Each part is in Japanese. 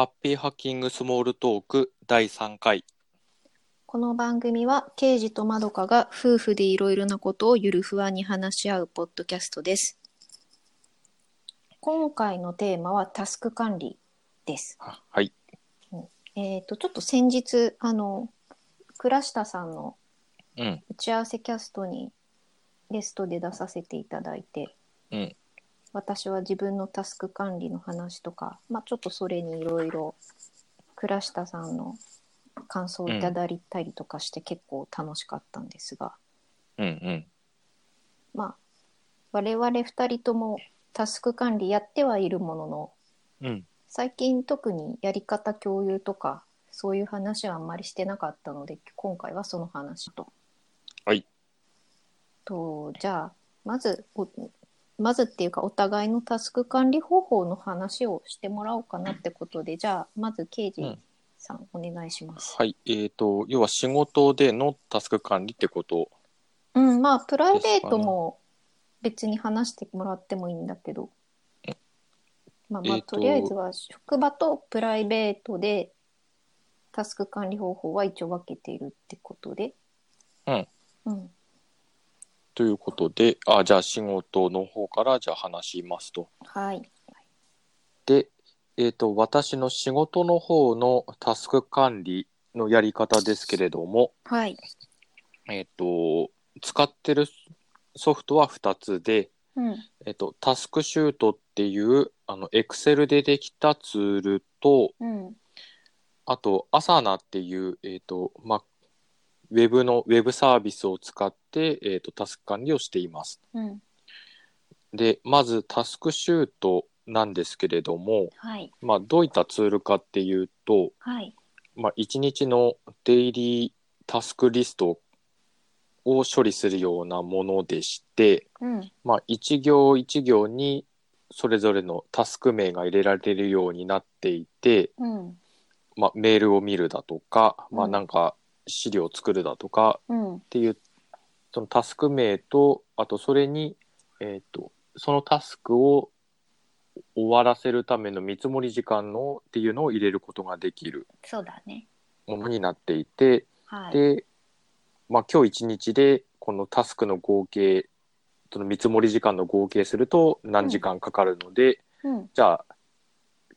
ハッピーハッキングスモールトーク第3回。この番組は刑事とまどかが夫婦でいろいろなことをゆるふわに話し合うポッドキャストです。今回のテーマはタスク管理です。ははい。えっ、とちょっと先日あの倉下さんのうん。打ち合わせキャストにゲストで出させていただいて、うん私は自分のタスク管理の話とか、まあ、ちょっとそれにいろいろ倉下さんの感想をいただいたりとかして結構楽しかったんですが、うんうん。まあ我々2人ともタスク管理やってはいるもののうん。最近特にやり方共有とかそういう話はあんまりしてなかったので今回はその話と。はい。とじゃあまずおまずっていうかお互いのタスク管理方法の話をしてもらおうかなってことでじゃあまず刑事さん、お願いします。はい。えっ、と、要は仕事でのタスク管理ってこと。うんまあプライベートも別に話してもらってもいいんだけど。まあまあ、とりあえずは職場とプライベートでタスク管理方法は一応分けているってことで。うん。うん。ということで、あ、じゃあ仕事の方からじゃあ話しますと。はい。で、えっ、と、私の仕事の方のタスク管理のやり方ですけれども、はい。えっ、と、使ってるソフトは2つで、うん。えっ、と、タスクシュートっていう、あの、Excel でできたツールと、うん。あと、アサナっていう、えっ、と、まあ、ウェブの、ウェブサービスを使って、えっ、と、タスク管理をしています。うん。で、まず、タスクシュートなんですけれども、はい。まあ、どういったツールかっていうと、はい。まあ、1日のデイリータスクリストを処理するようなものでして、うん。まあ、1行1行にそれぞれのタスク名が入れられるようになっていて、うん。まあ、メールを見るだとか、まあ、うんなんか資料を作るだとかうん。っていうそのタスク名とあとそれに、えー、とそのタスクを終わらせるための見積もり時間のっていうのを入れることができるそうだね。ものになっていて、はい。で、まあ、今日一日でこのタスクの合計その見積もり時間の合計すると何時間かかるので、うん。じゃあ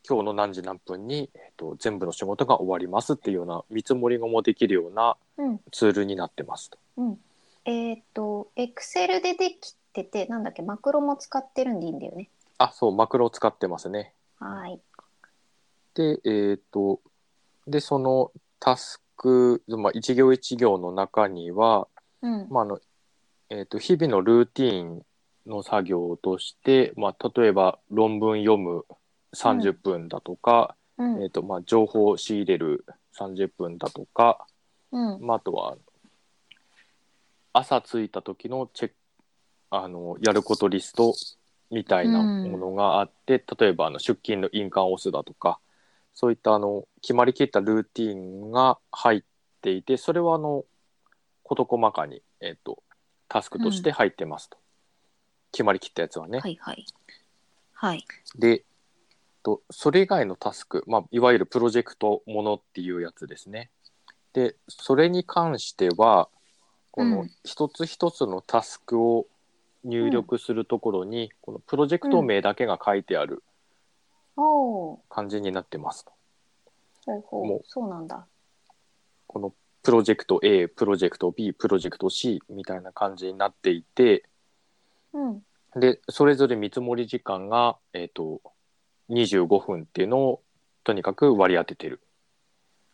今日の何時何分に、えー、と全部の仕事が終わりますっていうような見積もりがもできるようなうん。ツールになってますと。うん。えっ、と、Excel でできてて、なんだっけ、マクロも使ってるんでいいんだよね。あそうマクロを使ってますね。はい。でえっ、とでそのタスク、まあ、一行一行の中には、うん。まああのえー、と日々のルーティンの作業として、まあ、例えば論文読む30分だとか、うん。えーとまあ、情報を仕入れる30分だとか、うん。まあ、あとは朝着いた時のチェックあのやることリストみたいなものがあって、例えばあの出勤の印鑑を押すだとかそういったあの決まりきったルーティンが入っていてそれはあの事細かに、えっとタスクとして入ってますと、決まりきったやつはね。はいはい。はい。でとそれ以外のタスク、まあ、いわゆるプロジェクトものっていうやつですね。でそれに関してはこうのん一つ一つのタスクを入力するところに、このプロジェクト名だけが書いてある。感じになってますうほもうう。そうなんだ。このプロジェクト A、プロジェクト B、プロジェクト C みたいな感じになっていて、うん。で、それぞれ見積もり時間が、えっ、と、25分っていうのをとにかく割り当ててる。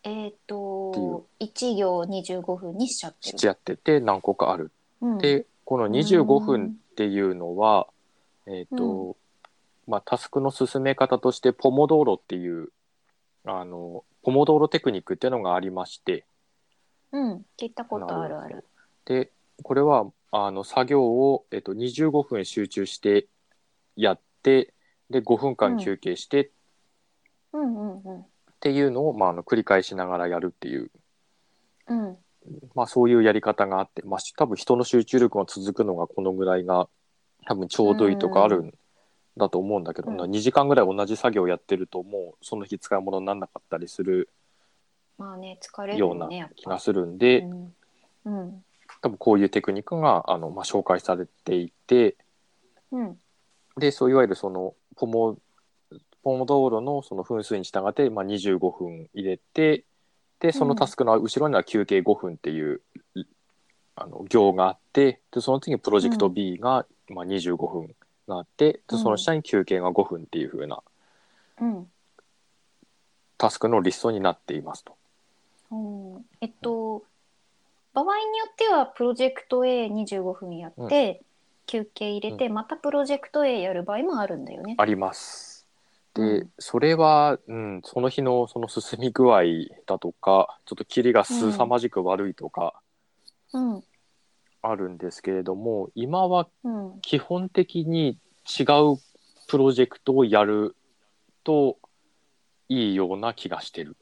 えっ、と、1行25分にしちゃってる。しちゃってて何個かある。うん、で、この25分っていうのは、えっ、と、まあ、タスクの進め方として、ポモドーロっていう、あの、ポモドーロテクニックっていうのがありまして、うん。聞いたことあるある。で、これは、あの、作業を、えっ、と、25分集中してやって、で、5分間休憩して。っうんうんうん。ていうのを、まあ、あの繰り返しながらやるっていう、うん。まあ、そういうやり方があって、まあ、し多分人の集中力が続くのがこのぐらいが多分ちょうどいいとかあるんだと思うんだけど、うん。2時間ぐらい同じ作業やってるともうその日使い物にならなかったりするまあね疲れるような気がするんで、うん。うん。多分こういうテクニックがあの、まあ、紹介されていてうんでそういわゆるそのポモポモドーロのその分数に従って、まあ、25分入れてでそのタスクの後ろには休憩5分っていう、あの行があってでその次にプロジェクト B が、まあ、25分があってでその下に休憩が5分っていう風なうん。タスクのリストになっていますと。うんえっと場合によってはプロジェクト A25 分やって、休憩入れて、またプロジェクト A やる場合もあるんだよね。あります。で、うんそれは、うん、その日のその進み具合だとかちょっと霧が凄まじく悪いとかうんあるんですけれども、今はうん基本的に違うプロジェクトをやるといいような気がしてる。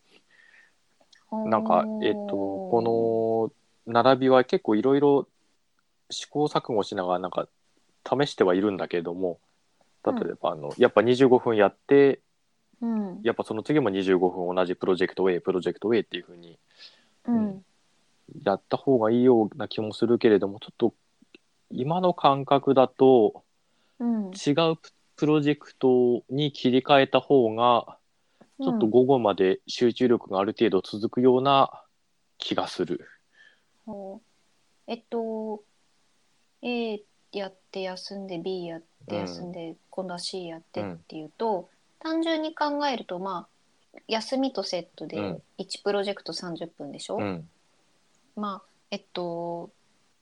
なんか、えっと、この並びは結構いろいろ試行錯誤しながらなんか試してはいるんだけれども例えばあの、やっぱ25分やっての、うん。やっぱその次も25分同じプロジェクト A プロジェクト A っていう風にうん。やった方がいいような気もするけれどもちょっと今の感覚だとうん。違うププロジェクトに切り替えた方がちょっと午後まで集中力がある程度続くような気がする。ほうえっと A やって休んで B やって休んで、今度は C やってっていうと、単純に考えるとまあ休みとセットでうん。1プロジェクト30分でしょ、うん。まあえっと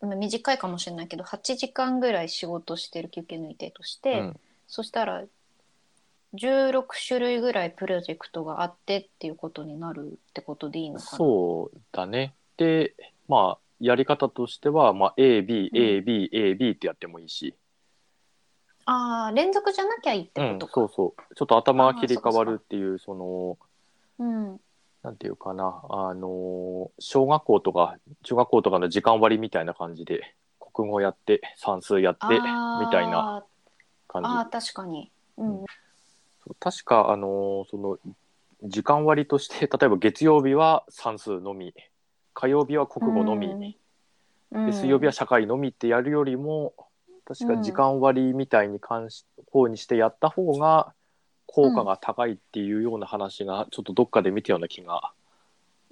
まあ短いかもしれないけど8時間ぐらい仕事してる休憩抜いてとして、うん。そしたら16種類ぐらいプロジェクトがあってっていうことになるってことでいいのかな？そうだね。でまあやり方としては、まあ、ABABAB ってやってもいいし、ああ連続じゃなきゃいいってうんことか。そうそう。ちょっと頭が切り替わるっていうそのうん。なんていうかな。あの小学校とか中学校とかの時間割みたいな感じで国語やって算数やってみたいな感じ。あー確かに。うん。そう確かあのその時間割として例えば月曜日は算数のみ火曜日は国語のみ、うん。で水曜日は社会のみってやるよりも確か時間割みたいに関し方にしてやった方が効果が高いっていうような話がちょっとどっかで見たような気が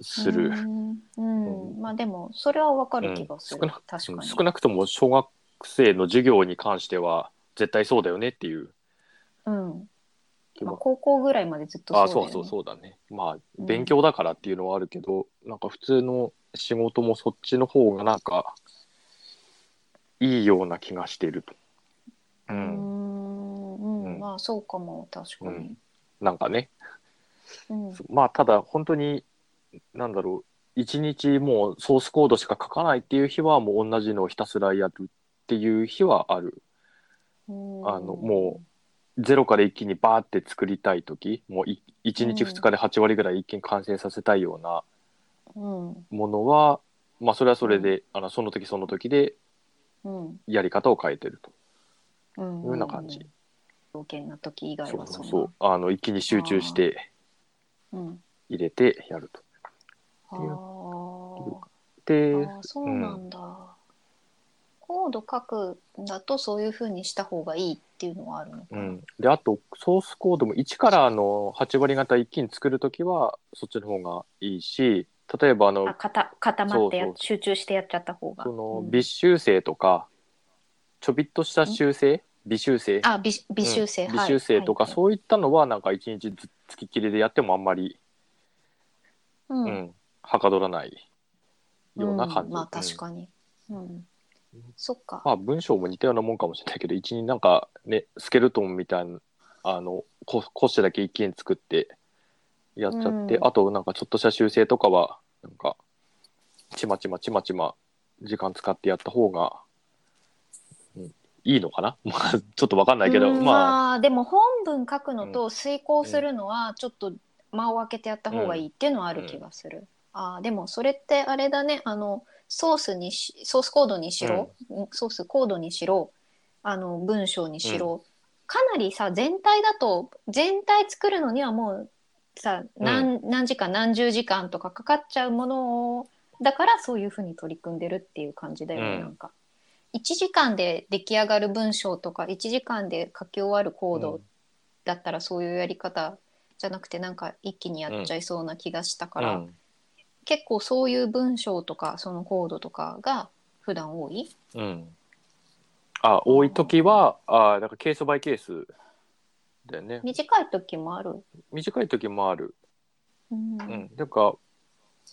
する。うん。うん。うん。まあでもそれはわかる気がする、うん少な確かに。少なくとも小学生の授業に関しては絶対そうだよねっていう。うんまあ、高校ぐらいまでずっとあそうだよね。そうそうそうだね。まあうん。勉強だからっていうのはあるけど、なんか普通の仕事もそっちの方がなんかいいような気がしていると、ううんんうんうん。まあそうかも確かに。なんかね。うん。まあただ本当になんだろう一日もうソースコードしか書かないっていう日はもう同じのをひたすらやるっていう日はある。うん。あのもゼロから一気にバーって作りたい時もうい1日うん。2日で8割ぐらい一気に完成させたいようなうん。ものは、まあそれはそれで、あのその時その時でうん。やり方を変えてるうん。というような感じ、条件な時以外はそうそうあの一気に集中してうん。入れてやると。あいう。ー。でそうなんだ、コード書くんだとそういうふうにした方がいいっていうのはあるのかな、うん、であとソースコードも1からの8割型一気に作るときはそっちの方がいいし例えばあのあかた固まってやそうそう集中してやっちゃった方が。そのうん。微修正とかちょびっとした修正？微修正？あ微微修正、うん。はい。微修正とか、はいそういったのはなんか1日ずつきっきりでやってもあんまり、ううん。んはかどらないような感じ、ん。まあ確に、かに、うんそっか、まあ文章も似たようなもんかもしれないけど一日なんかねスケルトンみたいなあのこ骨子だけ一気に作ってやっちゃって、うん。あとなんかちょっとした修正とかはなんかちまちまちまちま時間使ってやった方が、うん、いいのかな？まあちょっとわかんないけど、うんまあ。まあでも本文書くのと遂行するのはちょっと間を空けてやった方がいいっていうのはある気がする、あーでもそれってあれだね。あのソースにしソースコードにしろ、ソースコードにしろあの文章にしろ、かなりさ全体だと全体作るのにはもうさ何,、何時間何十時間とかかかっちゃうものをだからそういうふうに取り組んでるっていう感じだよね、うん。なんか。1時間で出来上がる文章とか1時間で書き終わるコードだったらそういうやり方じゃなくてなんか一気にやっちゃいそうな気がしたから、うん結構そういう文章とかそのコードとかが普段多い？うん。あ、多い時は、あ、だからケースバイケースだよね。短い時もある？短い時もある。うんうん。なんか、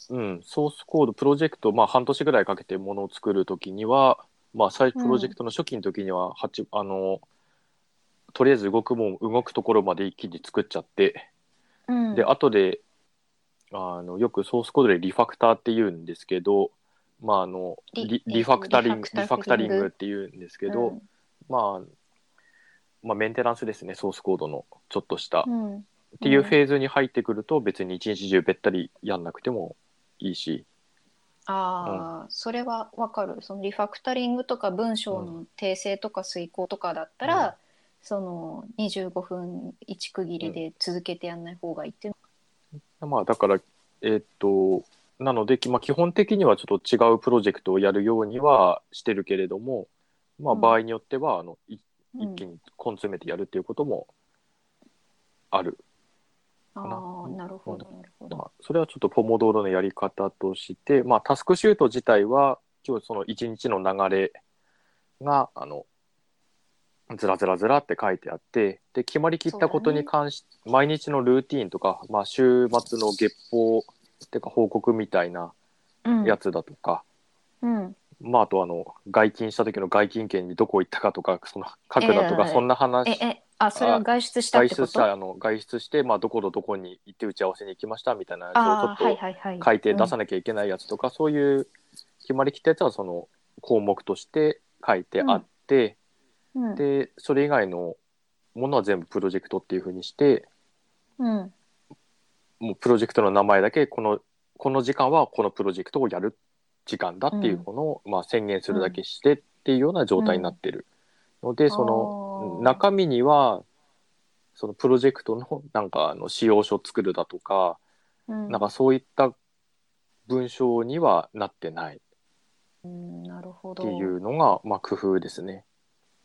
うん、ソースコード、プロジェクト、まあ半年ぐらいかけてものを作る時には、まあ最プロジェクトの初期の時には、八あの、とりあえず動くもん、動くところまで一気に作っちゃって、うんで、後で、あの、よくソースコードでリファクターって言うんですけど、まああの、リリリファクタリング、リファククタリングって言うんですけど、うん。まあ、まあ、メンテナンスですね、ソースコードのちょっとした。っうん。ていうフェーズに入ってくると、別に一日中べったりやんなくてもいいし、ああ、それはわかる。そのリファクタリングとか文章の訂正とか遂行とかだったら、うん。その25分一区切りで続けてやんない方がいいっていうまあ、だから、えーっと、なので、きまあ、基本的にはちょっと違うプロジェクトをやるようにはしてるけれども、まあ、うん場合によっては、あのいの。一気に根詰めてやるっていうこともある。うん、なああ、なるほど、なるほど。まあ、それはちょっとポモドーロのやり方として、まあ、タスクシュート自体は今日その一日の流れがあのずらずらずらって書いてあってで決まりきったことに関し、毎日のルーティーンとか、まあ、週末の月報っていうか報告みたいなうん。やつだとか、うん、まあ、あとあの外勤した時の外勤券にどこ行ったかとかその書くだとか、ええそんな話。え、え、あ、それは外出したっ外てこと？出したあの外出して、まあ、どこどどこに行って打ち合わせに行きましたみたいなやつをちょっとはいはいはい。書いて出さなきゃいけないやつとか、そういう決まりきったやつはその項目として書いてあって、うん、でそれ以外のものは全部プロジェクトっていうふうにしてうん、もうプロジェクトの名前だけこのこの時間はこのプロジェクトをやる時間だっていうものを、まあ、宣言するだけしてっていうような状態になってる。ので、その中身にはそのプロジェクトのなんかあの仕様書を作るだとか、うん、なんかそういった文章にはなってない。うん、なるほど。っていうのが、まあ、工夫ですね。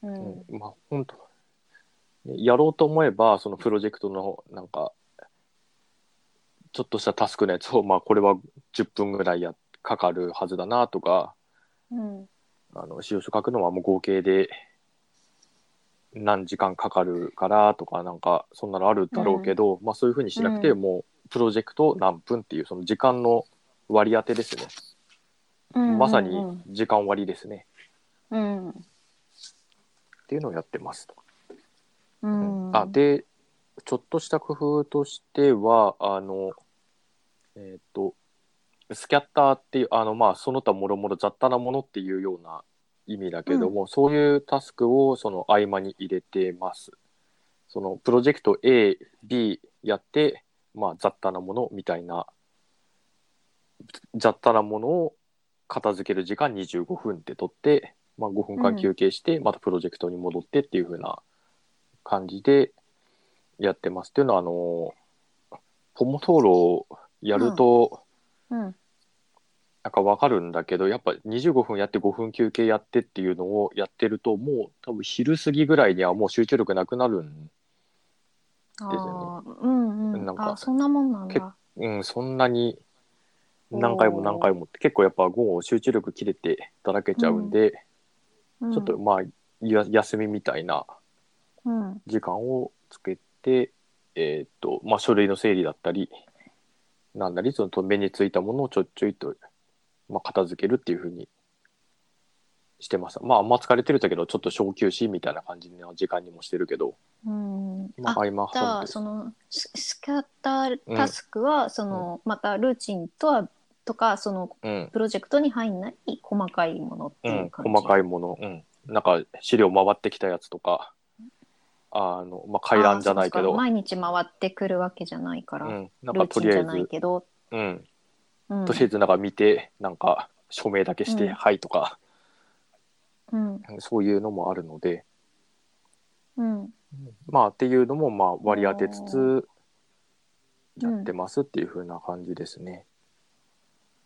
う、うん。ん、まあ本当ねやろうと思えばそのプロジェクトのなんかちょっとしたタスクのやつを、まあ、これは10分ぐらいやかかるはずだなとかうん、あの使用書書くのはもう合計で何時間かかるからとかなんかそんなのあるだろうけど、まあ、そういうふうにしなくて、うん。もうプロジェクト何分っていうその時間の割り当てですね、うんまさに時間割ですね。うん、っていうのをやってますと。うん、あでちょっとした工夫としてはあのえっ、とスキャッターっていうあのまあその他もろもろ雑多なものっていうような意味だけども、そういうタスクをその合間に入れてます。そのプロジェクト AB やって、まあ、雑多なものみたいな雑多なものを片付ける時間25分って取って、まあ、5分間休憩して、またプロジェクトに戻ってっていう風な感じでやってます。っていうのはあのポモトーロをやると、うん、なんかわかるんだけどやっぱ25分やって5分休憩やってっていうのをやってるともう多分昼過ぎぐらいにはもう集中力なくなるんあですよーうんうん、なんかあそんなもんなんけだ。うん、そんなに何回も何回もって結構やっぱ午後集中力切れてだらけちゃうんで、うん。ちょっとまあや休みみたいなうん。時間をつけて、えーっとまあ、書類の整理だったりなんだりその目についたものをちょいちょいと、まあ、片付けるっていうふうにしてます。まああんま疲れてるだけどちょっと小休止みたいな感じの時間にもしてるけど、うん、まあ、あ合間じゃあそのススキャッタータスクは、そのまたルーチンとはとかそのうん。プロジェクトに入んない細かいものってうん、いう感じ、細かいもの、うん、なんか資料回ってきたやつとかあの、まあ、回覧じゃないけど。あーそうか。毎日回ってくるわけじゃないから、うん、なんルかーチンじゃないとりあえず、けど、うん、うん。とりあえずなんか見てなんか署名だけして、うん。はいとか。うん。そういうのもあるので、うん。まあっていうのもまあ割り当てつつやってうんますっていう風な感じですね。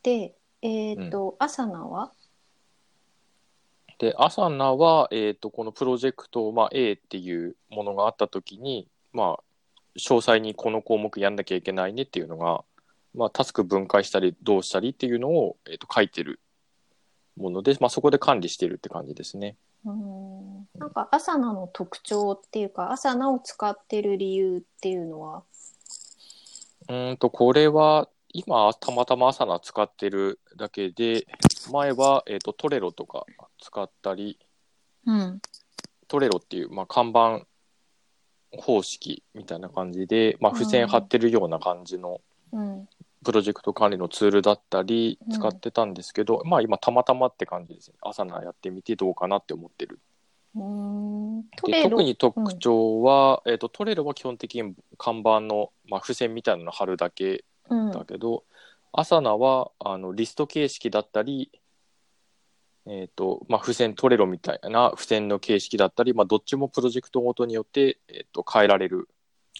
で、えっ、と、アサナは？で、アサナは、えー、とこのプロジェクト、まあ、A っていうものがあった時に、まあ、詳細にこの項目やんなきゃいけないねっていうのが、まあ、タスク分解したりどうしたりっていうのを、えー、と書いてるもので、まあ、そこで管理してるって感じですね。うん。なんかアサナの特徴っていうかアサナを使ってる理由っていうのは？うーんとこれは今たまたまアサナ使ってるだけで前は、えー、とトレロとか使ったりうん。トレロっていう、まあ、看板方式みたいな感じで、まあ、付箋貼ってるような感じのうん。プロジェクト管理のツールだったりうん使ってたんですけど、まあ今たまたまって感じですね。朝なやってみてどうかなって思ってる。で特に特徴は、えー、とトレロは基本的に看板の、まあ、付箋みたいなの貼るだけうん。だけど、アサナはあのリスト形式だったり、えーとまあ、付箋トレロみたいな付箋の形式だったり、まあ、どっちもプロジェクトごとによって、えー、と変えられる、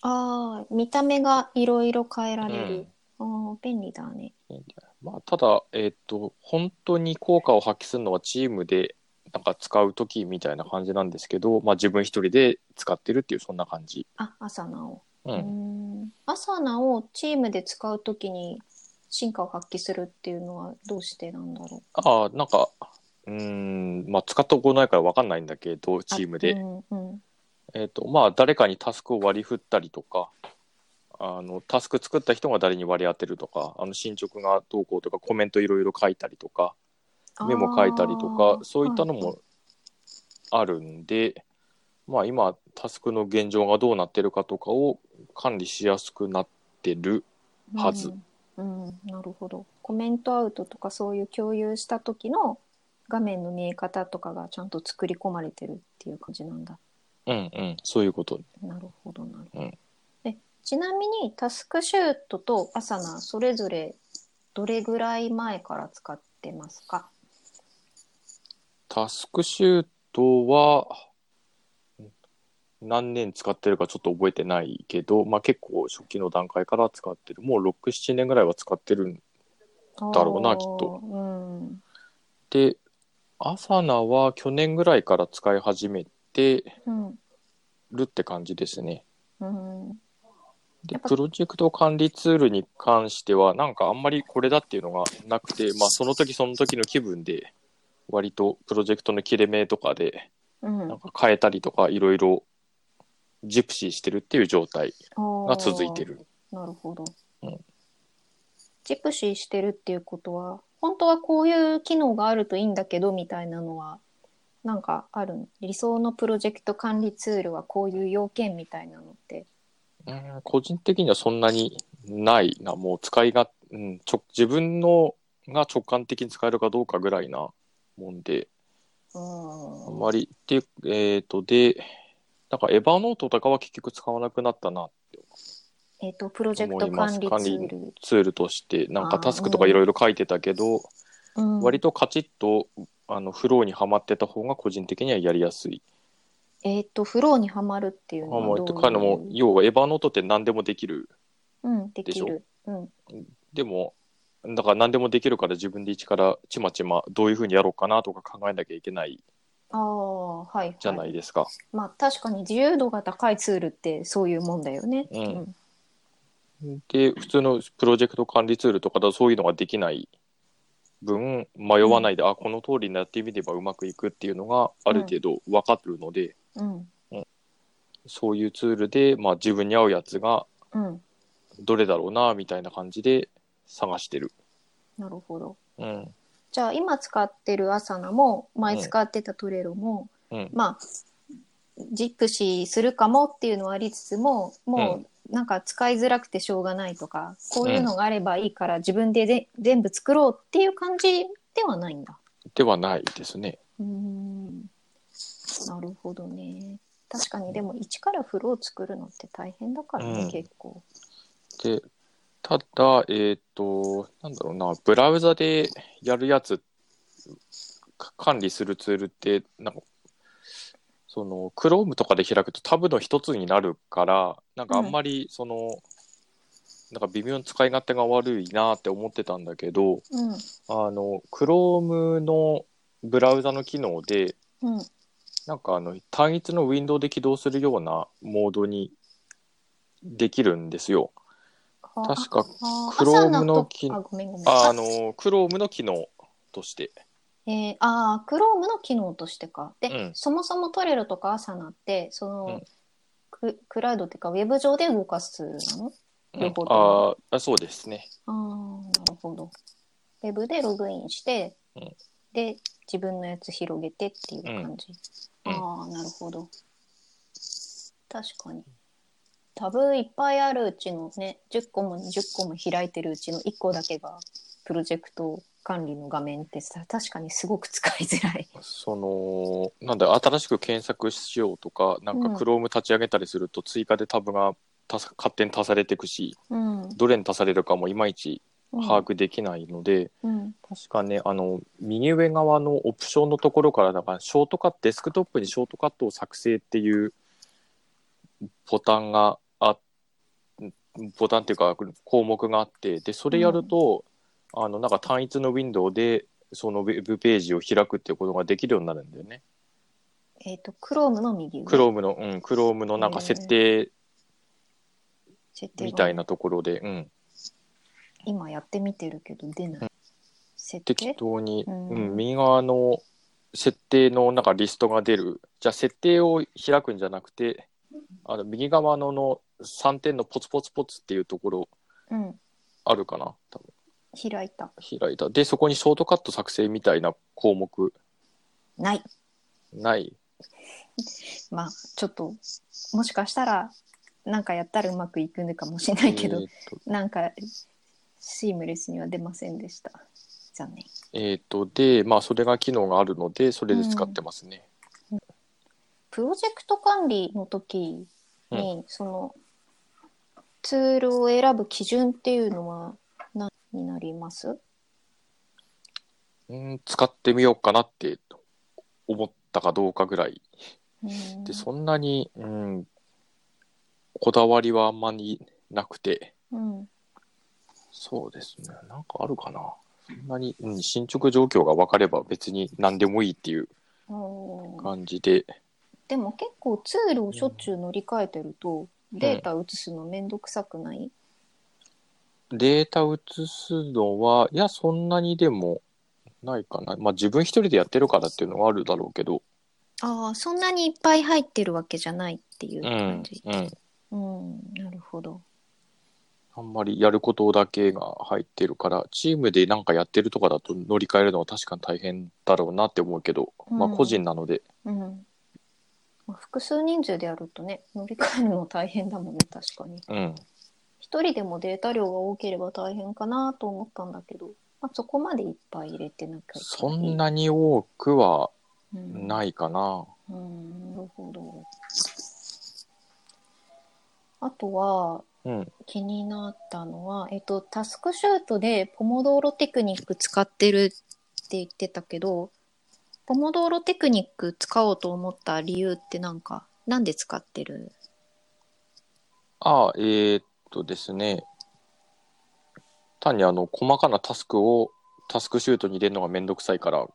ああ見た目がいろいろ変えられる、ああ便利だね。まあ、ただ、えー、と本当に効果を発揮するのはチームでなんか使う時みたいな感じなんですけど、まあ、自分一人で使ってるっていうそんな感じ。あアサナをううん。んアサナをチームで使うときに進化を発揮するっていうのはどうしてなんだろう？ああなんかうーんまあ使ったことないから分かんないんだけどチームで、うんうん。えっ、とまあ誰かにタスクを割り振ったりとかあのタスク作った人が誰に割り当てるとかあの進捗がどうこうとかコメントいろいろ書いたりとかメモ書いたりとかそういったのもあるんで、まあ今タスクの現状がどうなってるかとかを管理しやすくなってるはず。うん、うんなるほど。コメントアウトとかそういう共有した時の画面の見え方とかがちゃんと作り込まれてるっていう感じなんだ。うんうんそういうこと。なるほどなるほど、うん。でちなみにタスクシュートとアサナそれぞれどれぐらい前から使ってますか？タスクシュートは何年使ってるかちょっと覚えてないけど、まあ、結構初期の段階から使ってるもう67年ぐらいは使ってるんだろうなきっと。うんでアサナは去年ぐらいから使い始めてうんるって感じですね。うんでやっぱプロジェクト管理ツールに関してはなんかあんまりこれだっていうのがなくて、まあ、その時その時の気分で割とプロジェクトの切れ目とかでうんなんか変えたりとかいろいろジプシーしてるっていう状態が続いてる。なるほど。うんジプシーしてるっていうことは、本当はこういう機能があるといいんだけどみたいなのは、なんかあるの理想のプロジェクト管理ツールはこういう要件みたいなのって。うん個人的にはそんなにないなもう使いが、うん、ちょ自分のが直感的に使えるかどうかぐらいなもんであんまりでえっ、とでなんかエヴァノートとかは結局使わなくなったなってえっ、と、プロジェクト管理ツール。ツールとしてなんかタスクとかいろいろ書いてたけど、うん割とカチッとあのフローにはまってた方が個人的にはやりやすい。えっ、と、フローにはまるっていうのはどういう？とかのも要はエヴァノートって何でもできるうん、ででしょ？きる。うん。でもだから何でもできるから自分で一からちまちまどういうふうにやろうかなとか考えなきゃいけないああ、はい、はい。じゃないですか。まあ確かに自由度が高いツールってそういうもんだよね。うんで普通のプロジェクト管理ツールとかだとそういうのができない分迷わないで、あこの通りにやってみればうまくいくっていうのがある程度分かってるので、うん。そういうツールで、まあ、自分に合うやつがうん。どれだろうなみたいな感じで探してる。なるほど。うんじゃあ今使ってるアサナも前使ってたトレロも、うんまあジプシーするかもっていうのはありつつももうなんか使いづらくてしょうがないとか、こういうのがあればいいから自分でで全部作ろうっていう感じではないんだ。ではないですね。うーんなるほどね。確かにでも一からフロー作るのって大変だからね、うん結構。でただえっ、となんだろうなブラウザでやるやつか管理するツールってなんかその Chrome とかで開くとタブの一つになるからなんかあんまりその、なんか微妙に使い勝手が悪いなって思ってたんだけどうん。あの Chrome のブラウザの機能でうん。なんかあの単一のウィンドウで起動するようなモードにできるんですよ。確かあ Chrome の機あ能ごめんごめんああの機能として。えー、あー Chrome の機能としてか。で、うんそもそもトレロとかアサナって、その、うんククラウドっていうか、ウェブ上で動かすなの？うんああそうですね。ああ、なるほど。ウェブでログインして、うんで、自分のやつ広げてっていう感じ。うんああ、なるほど。確かに。タブいっぱいあるうちのね、10個も20個も開いてるうちの1個だけが、プロジェクト管理の画面ってさ、確かにすごく使いづらい。そのなんだ新しく検索しようとかなんかうん Chrome 立ち上げたりすると追加でタブが勝手に足されていくしうん。どれに足されるかもいまいちうん把握できないので、うん。確かねあの右上側のオプションのところからだからショートカットデスクトップにショートカットを作成っていうボタンがあボタンっていうか項目があってでそれやると、あのなんか単一のウィンドウでそのウェブページを開くっていうことができるようになるんだよね。えっ、と、Chrome の右上。Chrome の、うん、Chrome のなんか設定設定がみたいなところで、うん、今やってみてるけど出ない。うん設適定当に、うんうん、右側の設定のなんかリストが出る。じゃあ設定を開くんじゃなくて、あの右側のの3点のポツポツポツっていうところうん。あるかな多分開いた。開いた。で、そこにショートカット作成みたいな項目ない。ない？まあ、ちょっと、もしかしたら、なんかやったらうまくいくのかもしれないけど、えーとなんか、シームレスには出ませんでした。残念。えーと、で、まあ、それが機能があるので、それで使ってますね。プロジェクト管理の時に、その、ツールを選ぶ基準っていうのは何になります？うん、使ってみようかなって思ったかどうかぐらい。うんで、そんなに、うん、こだわりはあんまりなくて、うん。そうですね。なんかあるかな。そんなに、うん、進捗状況が分かれば別に何でもいいっていう感じで、でも結構ツールをしょっちゅう乗り換えてると、データ移すのめんどくさくない、データ移すのは、いや、そんなにでもないかな。まあ自分一人でやってるからっていうのはあるだろうけど、ああ、そんなにいっぱい入ってるわけじゃないっていううん感じ。、うん。うん、なるほど。あんまりやることだけが入ってるから、チームでなんかやってるとかだと乗り換えるのは確かに大変だろうなって思うけど、まあうん個人なので、うん。まあ複数人数でやるとね、乗り換えるの大変だもんね、確かに。うん。一人でもデータ量が多ければ大変かなと思ったんだけど、まあ、そこまでいっぱい入れてなきゃいけない。そんなに多くはうんないかな。うん、なるほど。あとは、うん。気になったのは、えっと、タスクシュートでポモドーロテクニック使ってるって言ってたけど、ポモドーロテクニック使おうと思った理由ってなんか、なんで使ってる？ああ、えーっとですね。単にあの、細かなタスクをタスクシュートに入れるのがめんどくさいからっ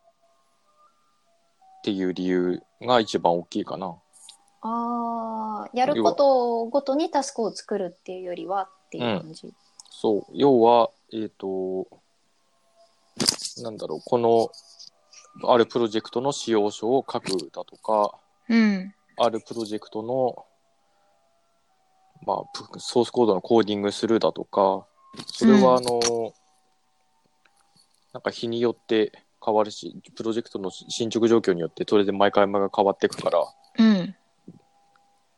ていう理由が一番大きいかな。ああ、やることごとにタスクを作るっていうよりはっていう感じ。そう。要は、えーっと、なんだろう、この、あるプロジェクトの使用書を書くだとか、うん。あるプロジェクトの、まあ、プソースコードのコーディングするだとか、それはあの、なんか日によって変わるし、プロジェクトの進捗状況によって、それで毎回毎回変わっていくから、うん。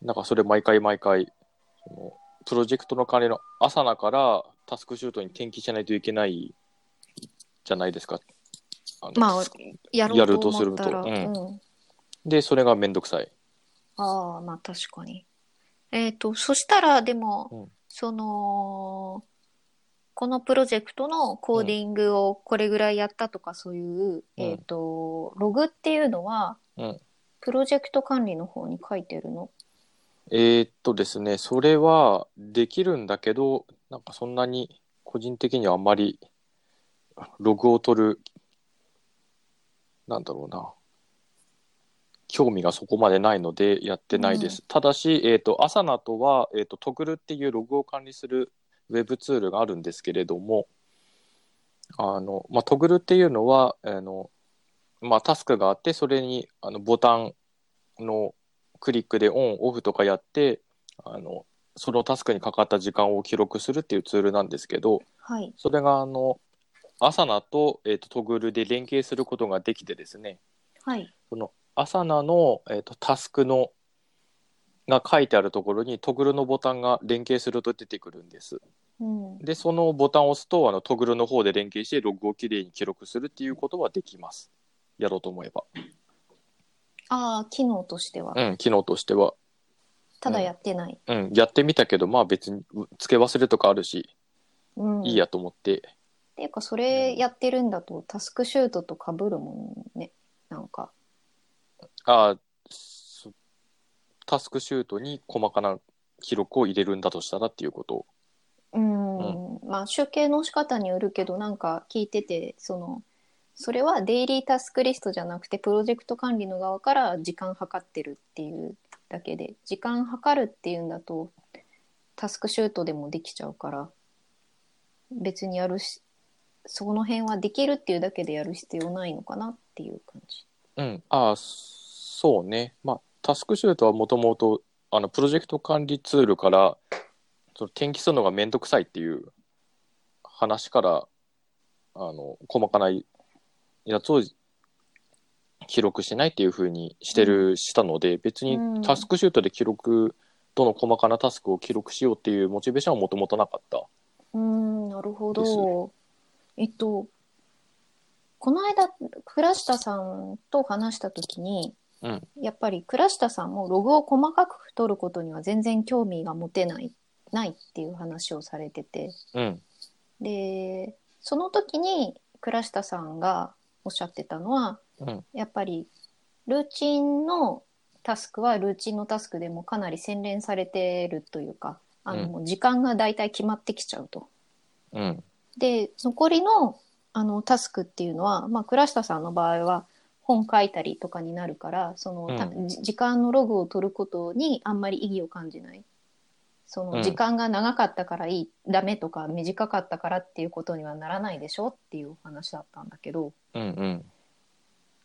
なんかそれ毎回毎回、そのプロジェクトの管理の朝だからタスクシュートに転記しないといけないじゃないですか。あのまあやろやるとすると思ったら、ううん。ん。で、それがめんどくさい。ああ、まあ確かに。えっ、と、そしたらでも、うん。その、このプロジェクトのコーディングをこれぐらいやったとかそういう、うん。えっ、と、ログっていうのは、うん。ププロジェクト管理の方に書いてるの？えーっとですね、それはできるんだけど、なんかそんなに個人的にはあんまりログを取る、なんだろうな、興味がそこまでないのでやってないです。ただし、えーっと、アサナとは、えーっと、トグルっていうログを管理するウェブツールがあるんですけれども、あの、まあ、トグルっていうのは、あの、まあ、タスクがあって、それにあのボタンのクリックでオンオフとかやってあのそのタスクにかかった時間を記録するっていうツールなんですけどはい。それがあのアサナと,、えー、とトグルで連携することができてですねはい。そのアサナの、えー、とタスクのが書いてあるところにトグルのボタンが連携すると出てくるんです。うん。でそのボタンを押すとあのトグルの方で連携してログをきれいに記録するっていうことはできます。やろうと思えば。ああ、機能としては。うん、機能としては。ただやってない。うん、やってみたけど、まあ別にう付け忘れとかあるし、うん。いいやと思って、っていうか、それやってるんだと、タスクシュートとかぶるもんね。なんか。ああ、そタスクシュートに細かな記録を入れるんだとしたらっていうこと。うん。まあ、集計の仕方によるけど、なんか聞いてて、その、それはデイリータスクリストじゃなくて、プロジェクト管理の側から時間計ってるっていうだけで、時間計るっていうんだと、タスクシュートでもできちゃうから、別にやるし、その辺はできるっていうだけでやる必要ないのかなっていう感じ。うん、ああ、そうね。まあ、タスクシュートはもともと、あの、プロジェクト管理ツールから、その転記するのがめんどくさいっていう話から、あの、細かなやつを記録しないっていうふうにしてる、したので、別にうんタスクシュートで記録、どの細かなタスクを記録しようっていうモチベーションはもともとなかった。うーん、なるほど。えっと、この間、倉下さんと話したときに、うん。やっぱり倉下さんもログを細かく取ることには全然興味が持てない、ないっていう話をされてて、うん、で、その時に倉下さんがおっしゃってたのは、うん、やっぱりルーチンのタスクはルーチンのタスクでもかなり洗練されてるというか、あの、時間が大体決まってきちゃうと。うん、で、残りのあのタスクっていうのは、まあ、倉下さんの場合は本書いたりとかになるから、その、たうじ時間のログを取ることにあんまり意義を感じない。そうんの時間が長かったからいい、ダメとか短かったからっていうことにはならないでしょっていうお話だったんだけど、うん、うん。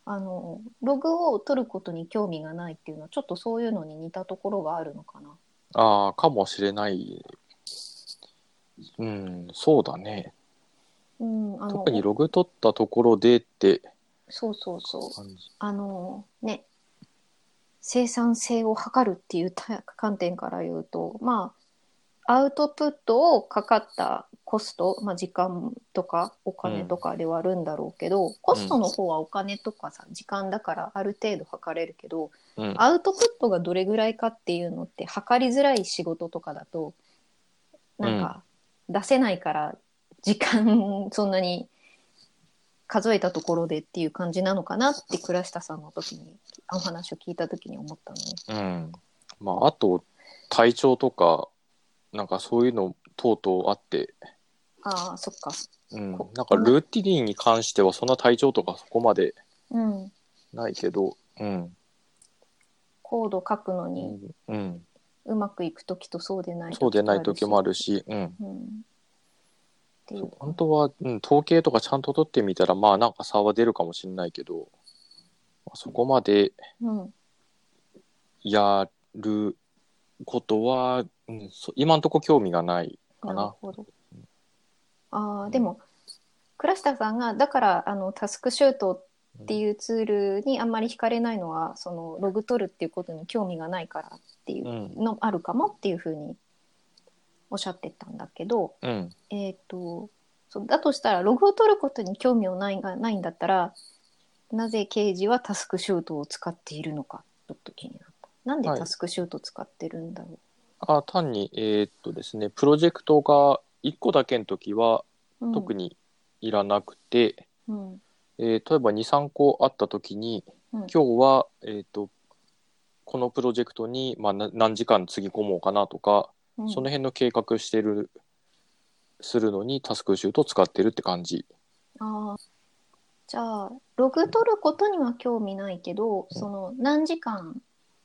あの、ログを取ることに興味がないっていうのは、ちょっとそういうのに似たところがあるのかな。ああ、かもしれない。うん、そうだね。うん、あの特にログ取ったところでってそうそうそう。あのね、生産性を測るっていうた観点から言うと、まあ、アウトプットをかかったコスト、まあ、時間とかお金とかではあるんだろうけど、コストの方はお金とかさ、時間だからある程度測れるけど、うん、アウトプットがどれぐらいかっていうのって測りづらい仕事とかだと、なんか出せないから時間そんなに数えたところでっていう感じなのかなって倉下さんの時にお話を聞いた時に思ったのね。うん。まあ、あと、体調とか、なんかそういうの等々あって、ああそっか。うんこ、なんかルーティンに関してはそんな体調とかそこまでうん。ないけど、うん、コード書くのうにん、うん、うまくいく時とそうでないそうでない時もあるるし、うん。し。うん。っていそうう本当は、うん、統計とかちゃんと取ってみたら、まあなんか差は出るかもしれないけど、まあそこまでうん。やることは、うん、そ今んとこ興味がないかなるな。ほど。ああ、でも、倉下さんが、だから、あの、タスクシュートっていうツールにあんまり惹かれないのは、その、ログ取るっていうことに興味がないからっていううん、のあるかもっていうふうにおっしゃってたんだけど、うん、えっ、と、そうだとしたら、ログを取ることに興味をないがないんだったら、なぜ刑事はタスクシュートを使っているのか、ちょっと気になった。なんではい。タスクシュート使ってるんだろう？あ単に、えーっとですね、プロジェクトが1個だけの時はうん。特にいらなくて、うん。えー例えば2、3個あった時に、うん。今日は、えーっとこのプロジェクトに、まあ、な何時間つぎ込もうかなとか、うん。その辺の計画してるするのにタスクシュートを使ってるって感じ。あー。じゃあログ取ることには興味ないけど、その何時間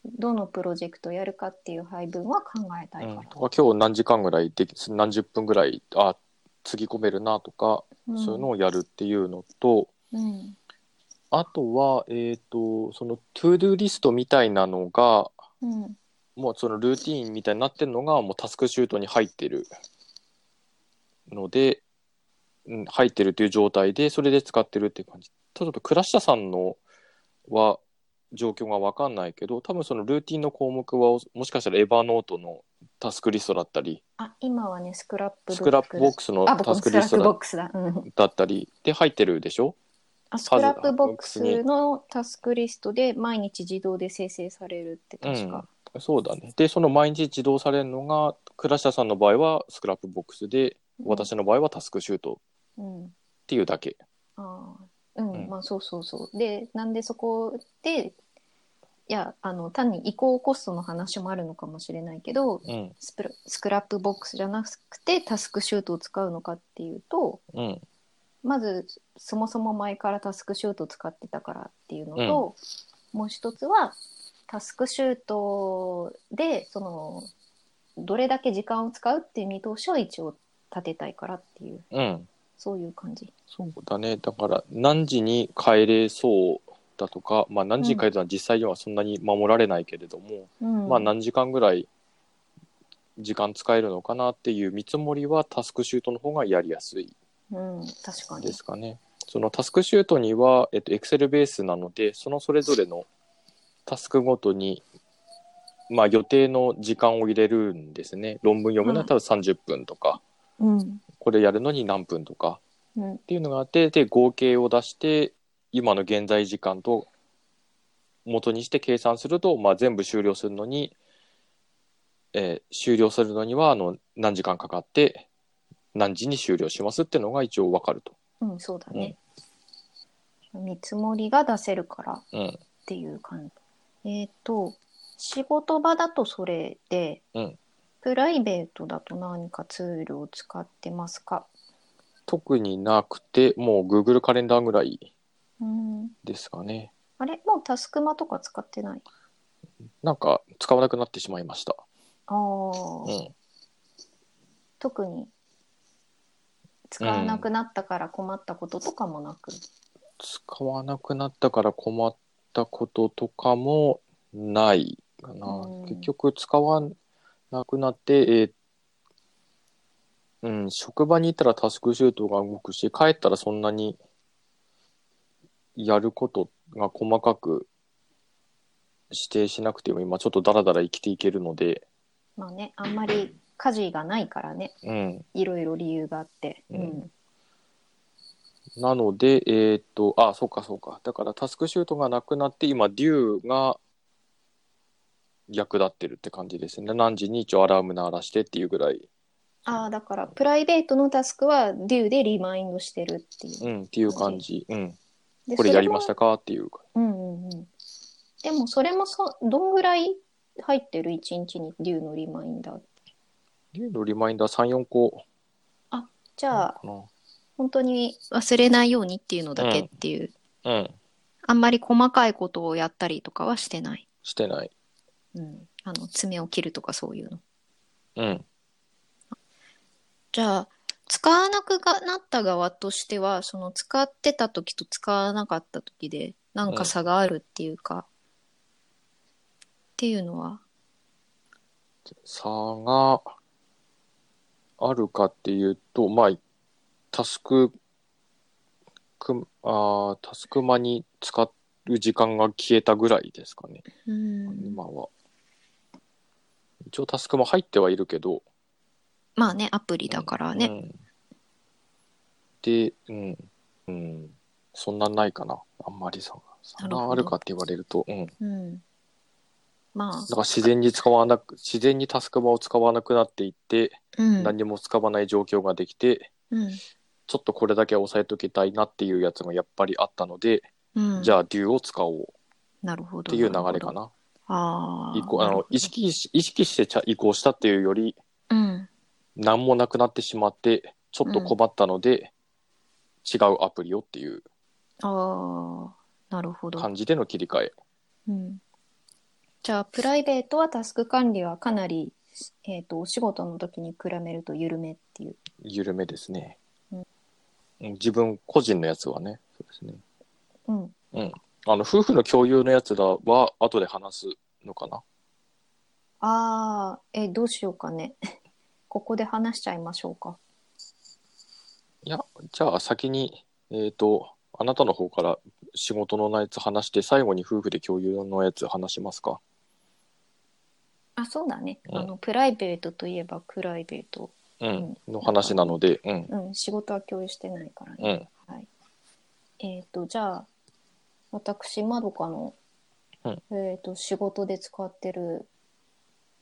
どのプロジェクトやるかっていう配分は考えたいうん、から。とか今日何時間ぐらいでき何十分ぐらいあつぎ込めるなとか、うん。そういうのをやるっていうのとうん。あとは、えっとその to do リストみたいなのがうんもうそのルーティーンみたいになってるのがもう TaskChute に入ってるので、うん、入ってるっていう状態でそれで使ってるっていう感じ。ちょっと倉下さんのは状況が分かんないけど多分そのルーティンの項目はもしかしたら Evernote のタスクリストだったりあ今はねスクラップ Scrapbox のタスクリストだ、うん、だったりで入ってるでしょ？あスクラップボックスのタスクリストで毎日自動で生成されるって確か、そうだね。でその毎日自動されるのが倉下さんの場合は Scrapbox で私の場合は TaskChuteうん。っていうだけ。あー。うん、うん。まあそうそうそう。でなんでそこでいやあの単に移行コストの話もあるのかもしれないけどうん。スプラ Scrapbox じゃなくて TaskChuteを使うのかっていうとうん。まずそもそも前から TaskChuteを使ってたからっていうのと、もう一つは TaskChuteでそのどれだけ時間を使うっていう見通しを一応立てたいからっていう。うん。そういう感じ。そうだね。だから何時に帰れそうだとか、まあ、何時に帰るのは実際にはそんなに守られないけれども、うん、まあ何時間ぐらい時間使えるのかなっていう見積もりはタスクシュートの方がやりやすいうん、確かに。ですかね。そのタスクシュートには、えっと、Excel ベースなので、そのそれぞれのタスクごとに、まあ、予定の時間を入れるんですね。論文読むのは多分30分とか、うんこれやるのに何分とかうんっていうのがあって、で、合計を出して、今の現在時間と元にして計算すると、まあ、全部終了するのに、えー終了するのにはあの何時間かかって何時に終了しますっていうのが一応わかると。うん、そうだね。見積もりが出せるからっうんていう感じ。えっ、と、仕事場だとそれで、うんプライベートだと何かツールを使ってますか？特になくて、もう Google カレンダーぐらいうん。ですかね。あれ？もうタスクマとか使ってない？なんか使わなくなってしまいました。ああ、うん。特に使わなくなったから困ったこととかもなく？使わなくなったから困ったこととかもないかな。うん結局使わなくなって、えーうん、職場にいたらタスクシュートが動くし、帰ったらそんなにやることが細かく指定しなくても今ちょっとダラダラ生きていけるので、まあね、あんまり家事がないからね、うん。いろいろ理由があって。ううんん。なので、えーっと、あ、そうかそうか。だからタスクシュートがなくなって、今、デューが役立ってるって感じですね。何時に一応アラーム鳴らしてっていうぐらい、ああ、だからプライベートのタスクは Due でリマインドしてるっていう。うん、っていう感じ。うん。でこれやりましたか？っていうか。うんうんうん。でもそれもそどんぐらい入ってる？一日に Due のリマインダー。デューのリマインダー3、4個じゃあ。本当に忘れないようにっていうのだけっていう、うん、あんまり細かいことをやったりとかはしてない。してない。うん。あの爪を切るとかそういうの。うん。じゃあ使わなくなった側としてはその使ってた時と使わなかった時でなんか差があるっていうか、っていうのは？差があるかっていうと、まあ、タスク、くあータスクマに使う時間が消えたぐらいですかね。うん今は。一応タスクも入ってはいるけど。まあねアプリだからね、うんで、うん。うん。そんなんないかな。あんまりさ。差なるほどがあるかって言われると。うん。だうんまあから自然に使わなく、自然にタスクマを使わなくなっていって、うん何も使わない状況ができて、うんちょっとこれだけは押さえときたいなっていうやつがやっぱりあったので、うんじゃあ、デューを使おうっなるほどていう流れかな。あああ。移行あの意識し意識してちゃ移行したっていうよりうん。何もなくなってしまってちょっと困ったので、違うアプリをっていうああ、なるほど。感じでの切り替えうん。じゃあ、プライベートはタスク管理はかなり、えっ、と、お仕事の時に比べると緩めっていう。緩めですね、自分個人のやつはねそうですねうん。あの夫婦の共有のやつらは後で話すのかな？ああ、え、どうしようかね。ここで話しちゃいましょうか。いやじゃあ先にえっ、とあなたの方から仕事のやつ話して最後に夫婦で共有のやつ話しますかあ、そうだね。うんあの、プライベートといえばプライベート。うん、の話なのでうん。うん、仕事は共有してないからね。うん。はい。えっ、と、じゃあ、私、まどかの、うん。えっ、と、仕事で使ってる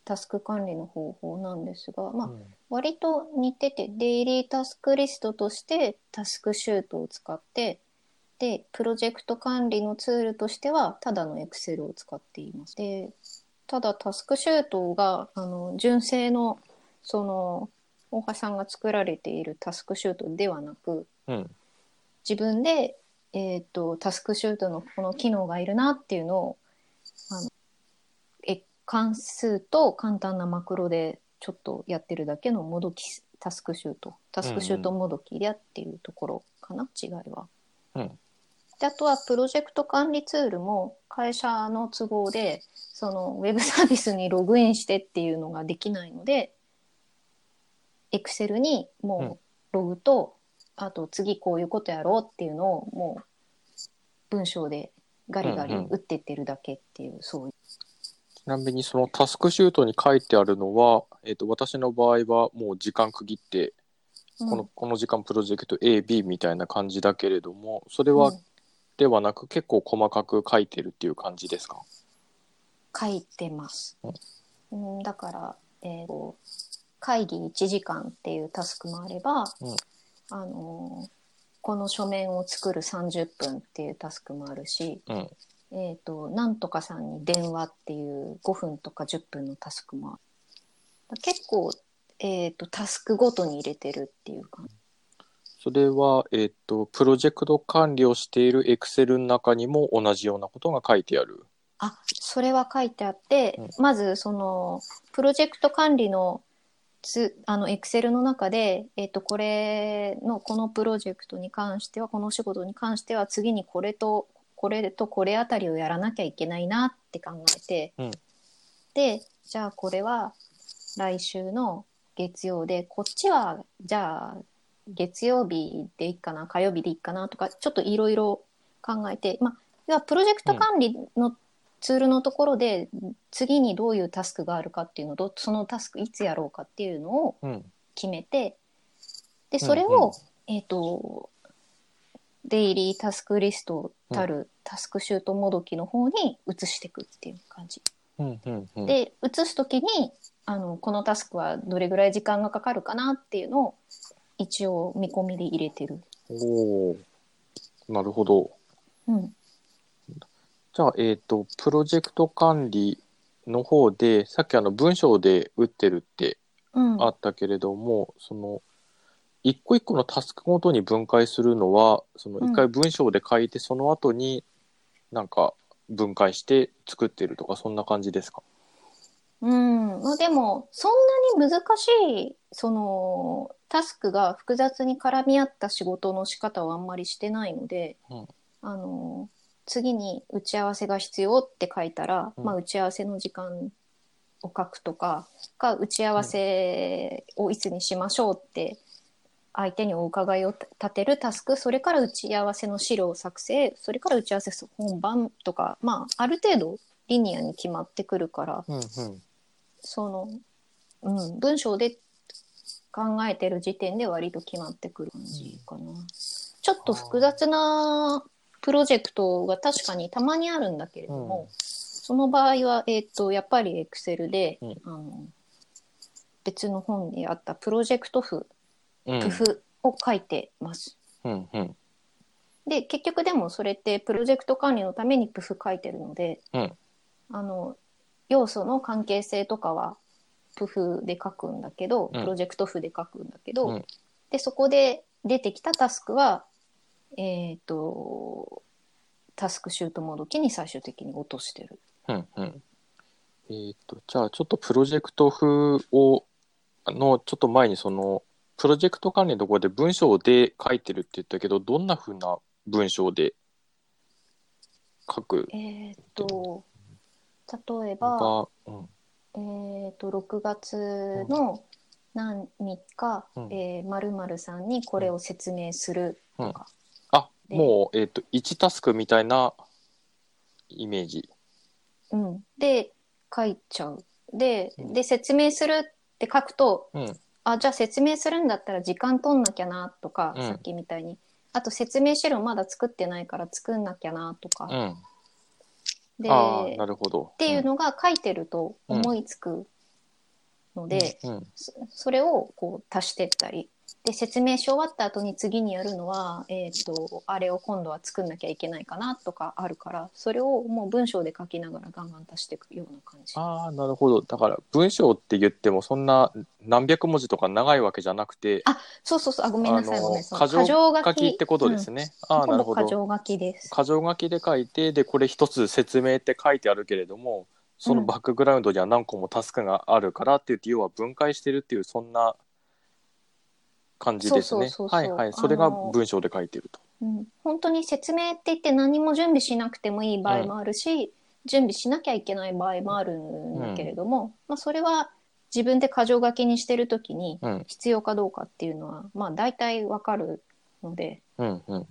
タスク管理の方法なんですが、まあ、うん。割と似てて、デイリータスクリストとしてタスクシュートを使って、で、プロジェクト管理のツールとしては、ただの Excel を使っています。で、ただタスクシュートが、あの、純正の、その、大橋さんが作られているタスクシュートではなく、うん。自分で、えっ、と、タスクシュートのこの機能がいるなっていうのを、あの、え、関数と簡単なマクロでちょっとやってるだけのもどきタスクシュート、タスクシュートもどきでっていうところかな、違いは。うん。で、あとはプロジェクト管理ツールも会社の都合で、そのウェブサービスにログインしてっていうのができないので、Excel にもうログと、あと次こういうことやろうっていうのをもう文章でガリガリ打ってってるだけっていう、そういう。ちなみにそのタスクシュートに書いてあるのは、えー、と私の場合はもう時間区切って、うん。このこの時間プロジェクト AB みたいな感じだけれどもそれは、うん。ではなく結構細かく書いてるっていう感じですか？書いてます。うん、だから、えーと会議1時間っていうタスクもあれば、うんあのーこの書面を作る30分っていうタスクもあるし、うんえっ、と、なんとかさんに電話っていう5分とか10分のタスクもある。結構、えっ、と、タスクごとに入れてるっていう感じ。それは、えー、とプロジェクト管理をしている Excel の中にも同じようなことが書いてあるあ、それは書いてあって、うまずそのプロジェクト管理のつあのエクセルの中で、えっとこれのこのプロジェクトに関してはこのお仕事に関しては次にこれとこれとこれあたりをやらなきゃいけないなって考えて、うん。でじゃあこれは来週の月曜でこっちはじゃあ月曜日でいいかな火曜日でいいかなとかちょっといろいろ考えてまあ要はプロジェクト管理のツールのところで、次にどういうタスクがあるかっていうのとそのタスクいつやろうかっていうのをうん。決めてでそれを、うん。うんえっ、とデイリータスクリストたるタスクシュートもどきの方に移していくっていう感じ。うんうんうん。で移す時にあのこのタスクはどれぐらい時間がかかるかなっていうのを一応見込みで入れてる。おー。なるほど。うんじゃあ、えっ、と、プロジェクト管理の方で、さっきあの文章で打ってるってうん。あったけれども、その、一個一個のタスクごとに分解するのは、そのうん一回文章で書いて、その後になんか分解して作ってるとか、そんな感じですか？うん、まあでもそんなに難しいそのタスクが複雑に絡み合った仕事の仕方はあんまりしてないので、うん。あの次に打ち合わせが必要って書いたら、うんまあ、打ち合わせの時間を書くとかか打ち合わせをいつにしましょうって相手にお伺いを立てるタスクそれから打ち合わせの資料作成それから打ち合わせ本番とか、まあ、ある程度リニアに決まってくるからうんうん。その、うん、文章で考えてる時点で割と決まってくる感じかな。ちょっと複雑なプロジェクトが確かにたまにあるんだけれども、その場合は、えっ、と、やっぱり Excel で、うん。あの、別の本にあったプロジェクト譜、うん。プフを書いてます。うんうん。で、結局でもそれってプロジェクト管理のためにプフ書いてるので、うん。あの、要素の関係性とかはプフで書くんだけど、うん。プロジェクト譜で書くんだけど、うん。でそこで出てきたタスクはえっ、とタスクシュートもどきに最終的に落としてる。うんうん。えーっと、じゃあちょっとプロジェクト風を、あの、ちょっと前にその、プロジェクト管理のところで文章で書いてるって言ったけど、どんな風な文章で書く？えっ、と例えば、が、うん、えっ、と6月の何日か、うん。えー、さんにこれを説明するとか、もう、えーっと、1タスクみたいなイメージ。うん、で書いちゃう。でで説明するって書くとうん、あじゃあ説明するんだったら時間取んなきゃなとか、うん。さっきみたいに。あと説明資料まだ作ってないから作んなきゃなとか、うん。でなるほど。っていうのが書いてると思いつくので、うん、うん、そそれをこう足してったりで説明し終わった後に次にやるのは、えー、とあれを今度は作んなきゃいけないかなとかあるからそれをもう文章で書きながらガンガン足していくような感じ。ああ、なるほど。だから、文章って言っても、そんな何百文字とか長いわけじゃなくて、そうそうそうあごめんなさいごめんなさい箇条箇書きってことですね。ああ、うん、なるほど。箇条書きです。箇条書きで書いて、で、これ一つ説明って書いてあるけれども、そのバックグラウンドには何個もタスクがあるからって言って、要は分解してるっていう、そんな感じですね。はいはい。それが文章で書いてると。うん、本当に説明って言って何も準備しなくてもいい場合もあるし、準備しなきゃいけない場合もあるんだけれども、まあ、それは自分で箇条書きにしてる時にうん、必要かどうかっていうのは、まあ、大体わかるのでうん、うん。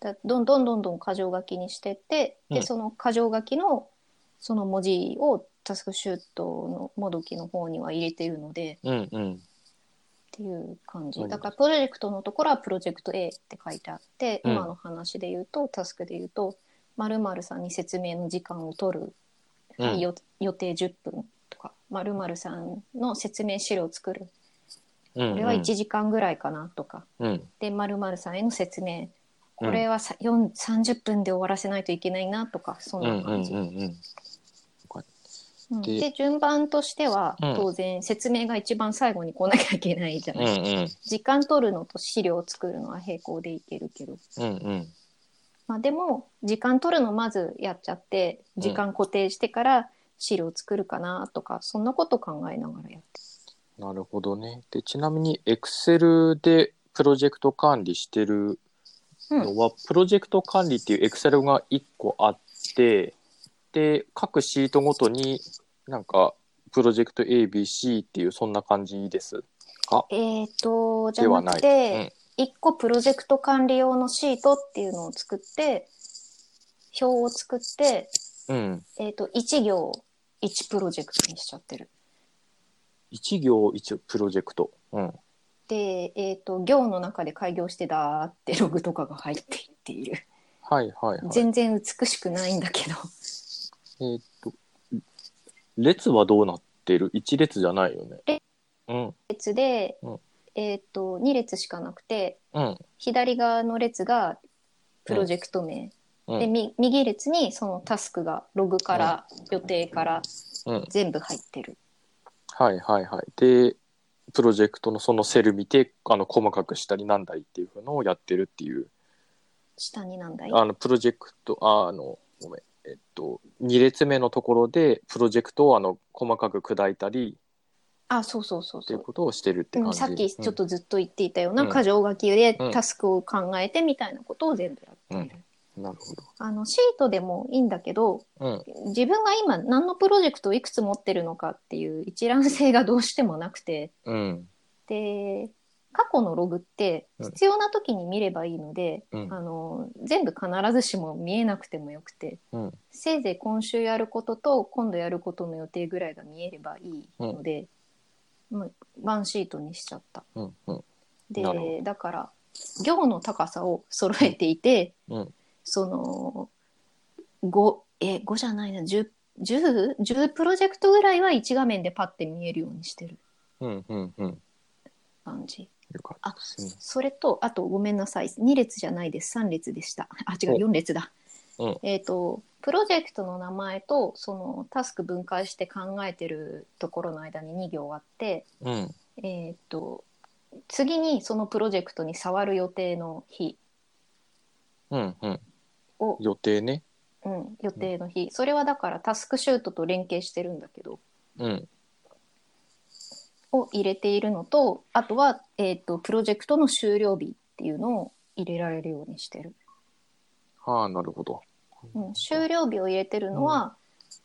だどんどんどんどん箇条書きにしてってで、うんその箇条書きのその文字をタスクシュートのもどきの方には入れてるのでうん、うん。っていう感じ。うんだからプロジェクトのところはプロジェクト A って書いてあって、うん。今の話で言うとタスクで言うと〇〇さんに説明の時間を取る、うん。よ予定10分とか〇〇さんの説明資料を作る。うん、これは1時間ぐらいかなとか、うん。で〇〇さんへの説明。これはさ、4 30分で終わらせないといけないなとかそんうん、うん、な感じ。うん、うん。うん。でで順番としてはうん。当然説明が一番最後に来なきゃいけないじゃうない、ん、うん。時間取るのと資料を作るのは並行でいけるけど、うん、うん。まあ、でも時間取るのまずやっちゃって時間固定してから資料作るかなとか、そんなこと考えながらやってなるほどね。で、ちなみに、Excel でプロジェクト管理してるのは、プロジェクト管理っていう Excel が1個あって、で、各シートごとになんか、プロジェクト ABC っていう、そんな感じですか？えっ、とじゃではなくて、1個プロジェクト管理用のシートっていうのを作って表を作って、うん。うん。えー、と1行1プロジェクトにしちゃってる。1行1プロジェクト。うん。で、えー、と行の中で開業してだーってログとかが入っていっている。はいはいはい。全然美しくないんだけど。えーっと、列はどうなってる ?1 列じゃないよね。うん。列で、うんえー、と2列しかなくてうん。左側の列がプロジェクト名、うんでみ右列にそのタスクがログから、予定からうん。全部入ってる。はいはいはい。で、プロジェクトのそのセル見て、あの、細かくしたりなんだりっていうのをやってるっていう、下になんだいあの、プロジェクト、ああの、ごめん、えっと、2列目のところで、プロジェクトをあの、細かく砕いたりあそうそうそうってそいううことをしてるってうん、感じ。さっきちょっとずっと言っていたようなうん箇条書きでうんタスクを考えてみたいなことを全部やっている。うんなるほど。あのシートでもいいんだけどうん。自分が今何のプロジェクトをいくつ持ってるのかっていう一覧性がどうしてもなくてうん。で過去のログってうん必要な時に見ればいいので、うんあの全部必ずしも見えなくてもよくてうん。せいぜい今週やることと今度やることの予定ぐらいが見えればいいので、もうワンシートにしちゃった。うん。うん。でだから行の高さを揃えていて、うんその5え5じゃないな 10, 10, 10プロジェクトぐらいは1画面でパッて見えるようにしてるうん。うん。うん。感じよかったですね。それとあとごめんなさい2列じゃないです3列でしたあ違うお4列だうんえっ、とプロジェクトの名前とそのタスク分解して考えてるところの間に2行あって、うん。えっ、と次にそのプロジェクトに触る予定の日うん。うん。を、予定ね。うん、予定の日それはだからタスクシュートと連携してるんだけどうん。を入れているのとあとは、えっとプロジェクトの終了日っていうのを入れられるようにしてる。はあ、なるほど。うん、終了日を入れてるのは、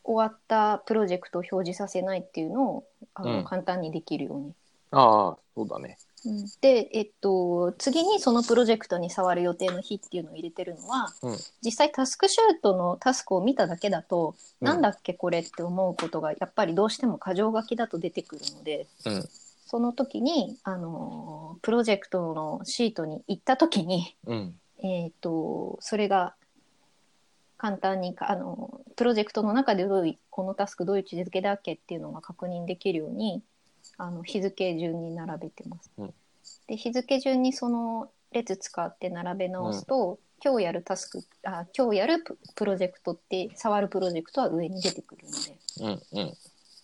終わったプロジェクトを表示させないっていうのをあの、うん簡単にできるように。ああ、そうだね。うん、で、えっと、次にそのプロジェクトに触る予定の日っていうのを入れてるのは、うん実際タスクシュートのタスクを見ただけだと、うんなんだっけこれって思うことがやっぱりどうしても箇条書きだと出てくるのでうん。その時に、あのプロジェクトのシートに行った時に、うん。えー、とそれが簡単にかあのプロジェクトの中でどういうこのタスクどういう位置づけだっけっていうのが確認できるようにあの日付順に並べてます。うんで日付順にその列使って並べ直すと、今日やるタスクあ今日やるププロジェクトって触るプロジェクトは上に出てくるのでうん。うん。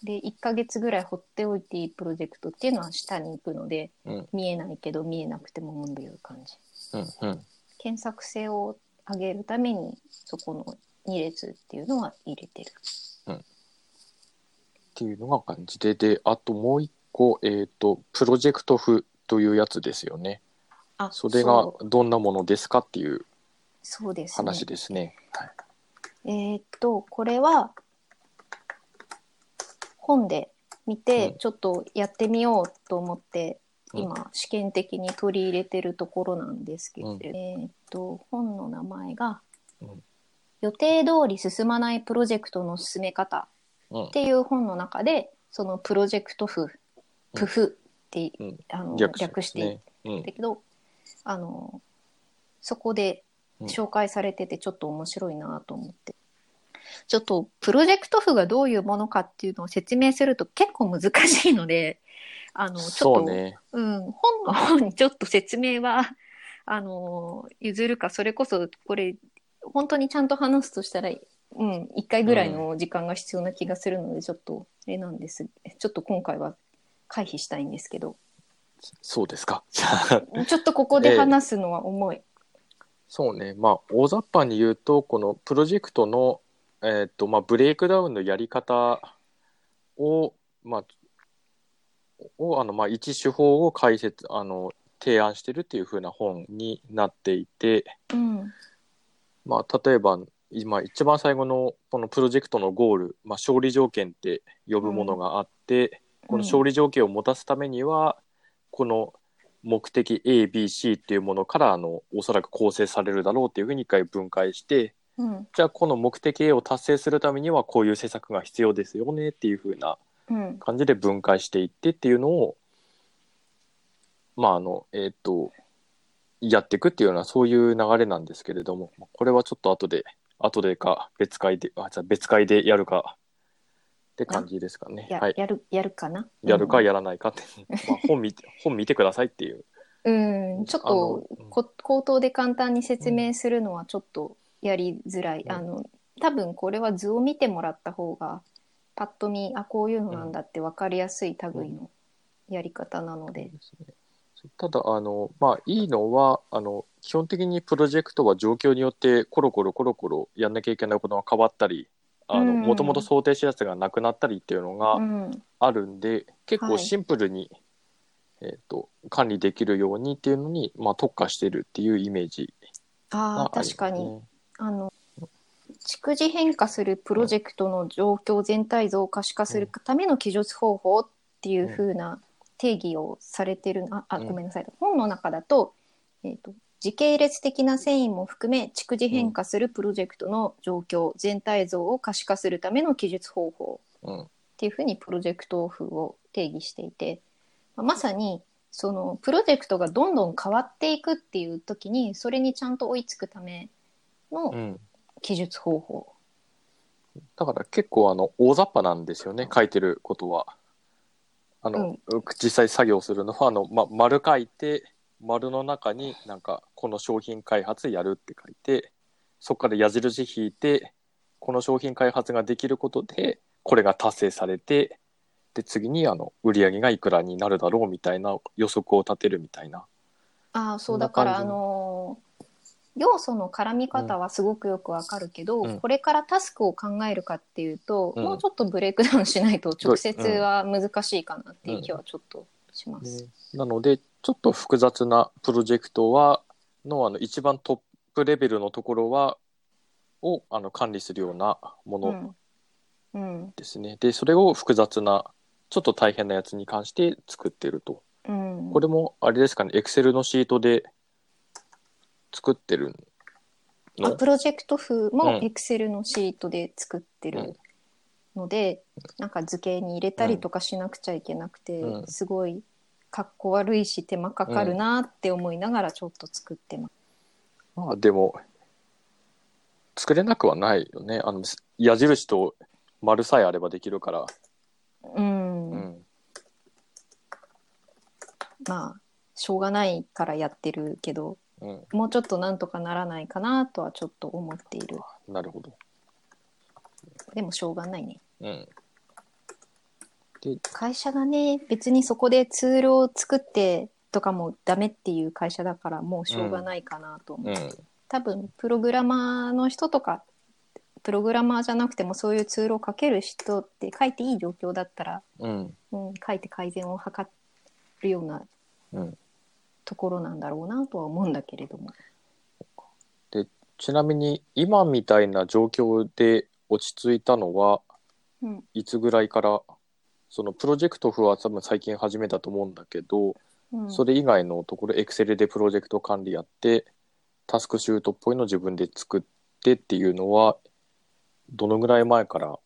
で1ヶ月ぐらい放っておいていいプロジェクトっていうのは下に行くのでうん。見えないけど見えなくてもという感じ。うん。うん。検索性を上げるためにそこの2列っていうのは入れてる。っていうのが感じで、で、あともう一個、えっ、と、プロジェクト譜というやつですよね。あそれがどんなものですかっていうそうですね。話ですね。はい。えーっとこれは本で見てうんちょっとやってみようと思って、うん今試験的に取り入れてるところなんですけど、うんえーっと本の名前が、うん予定通り進まないプロジェクトの進め方」うんっていう本の中でそのプロジェクト譜「プフ」って、うんあの略略していね。うんだ。けどあのそこで紹介されててちょっと面白いなと思って、ちょっとプロジェクト譜がどういうものかっていうのを説明すると結構難しいのであのちょっとそうね。うん、本の方にちょっと説明はあの譲るかそれこそこれ本当にちゃんと話すとしたら、うん、1回ぐらいの時間が必要な気がするのでちょっとあれなんですちょっと今回は回避したいんですけどそうですか。ちょっとここで話すのは重い。そうね。まあ、大雑把に言うと、このプロジェクトの、えっ、と、まあ、ブレイクダウンのやり方を、まあ、を、あの、まあ、一手法を解説、あの、提案してるっていう風な本になっていて、うんまあ、例えば、今、一番最後のこのプロジェクトのゴール、まあ、勝利条件って呼ぶものがあって、この勝利条件を持たすためには、この目的 ABC っていうものからあのおそらく構成されるだろうっていうふうに一回分解してうん。じゃあこの目的 A を達成するためにはこういう施策が必要ですよねっていうふうなうん。感じで分解していってっていうのをまああのえっ、とやっていくっていうようなそういう流れなんですけれどもこれはちょっと後で後でか別会であじゃあ別会でやるか。って感じですかね。やはい、やるやるかな？やるかやらないかって、まあ、本見て本見てくださいっていう。うん、ちょっとうん。こ口頭で簡単に説明するのはちょっとやりづらい、うん。あの多分これは図を見てもらった方がパッと見あこういうのなんだって分かりやすい類のやり方なので、ですねただあの、まあ、いいのはあの基本的にプロジェクトは状況によってコロコロコロコロやんなきゃいけないことが変わったりうん。もともと想定したやつがなくなったりっていうのがうんあるんで、結構はい。シンプルに、えー、と管理できるようにっていうのに、まあ、特化してるっていうイメージあがあ。確かにあの逐次変化するプロジェクトの状況全体像を可視化するための記述方法っていう風な定義をされてるああうんごめんなさい本の中だと,、えー、と時系列的な遷移も含め逐次変化するプロジェクトの状況全体像を可視化するための記述方法うんっていうふうにプロジェクト風を定義していてまあまさにそのプロジェクトがどんどん変わっていくっていう時にそれにちゃんと追いつくためのうん記述方法。だから結構あの大雑把なんですよね書いてることは。あの、実際作業するのはあの、ま、丸書いて丸の中になんかこの商品開発やるって書いてそこから矢印引いてこの商品開発ができることでこれが達成されてで次にあの売り上げがいくらになるだろうみたいな予測を立てるみたいな。ああそうんだからあのー要素の絡み方はすごくよくわかるけど、うん。これからタスクを考えるかっていうと、うん。もうちょっとブレイクダウンしないと直接は難しいかなっていう気はちょっとします。でなのでちょっと複雑なプロジェクトはのあの一番トップレベルのところはをあの管理するようなものうん。うん。ですね。でそれを複雑なちょっと大変なやつに関して作ってると。うん、これもあれですかね、エクセルのシートで作ってるの？あプロジェクト風うもん Excel のシートで作ってるので、なんか図形に入れたりとかしなくちゃいけなくて、うんすごいかっこ悪いし手間かかるなって思いながらちょっと作ってます。まあでも、作れなくはないよね。あの、矢印と丸さえあればできるから。うんうん。まあしょうがないからやってるけどうん。もうちょっとなんとかならないかなとはちょっと思っているなるほど。でもしょうがないねうん。会社がね別にそこでツールを作ってとかもダメっていう会社だからもうしょうがないかなと思う、うん。多分プログラマーの人とかプログラマーじゃなくてもそういうツールを書ける人って書いていい状況だったら、うん。うん、書いて改善を図るようなうん。ところなんだろうなとは思うんだけれども。ちなみに、今みたいな状況で落ち着いたのは、うん。いつぐらいから、そのプロジェクト風は多分最近始めたと思うんだけど、うん。それ以外のところ、エクセルでプロジェクト管理やって、タスクシュートっぽいの自分で作ってっていうのは、どのぐらい前から、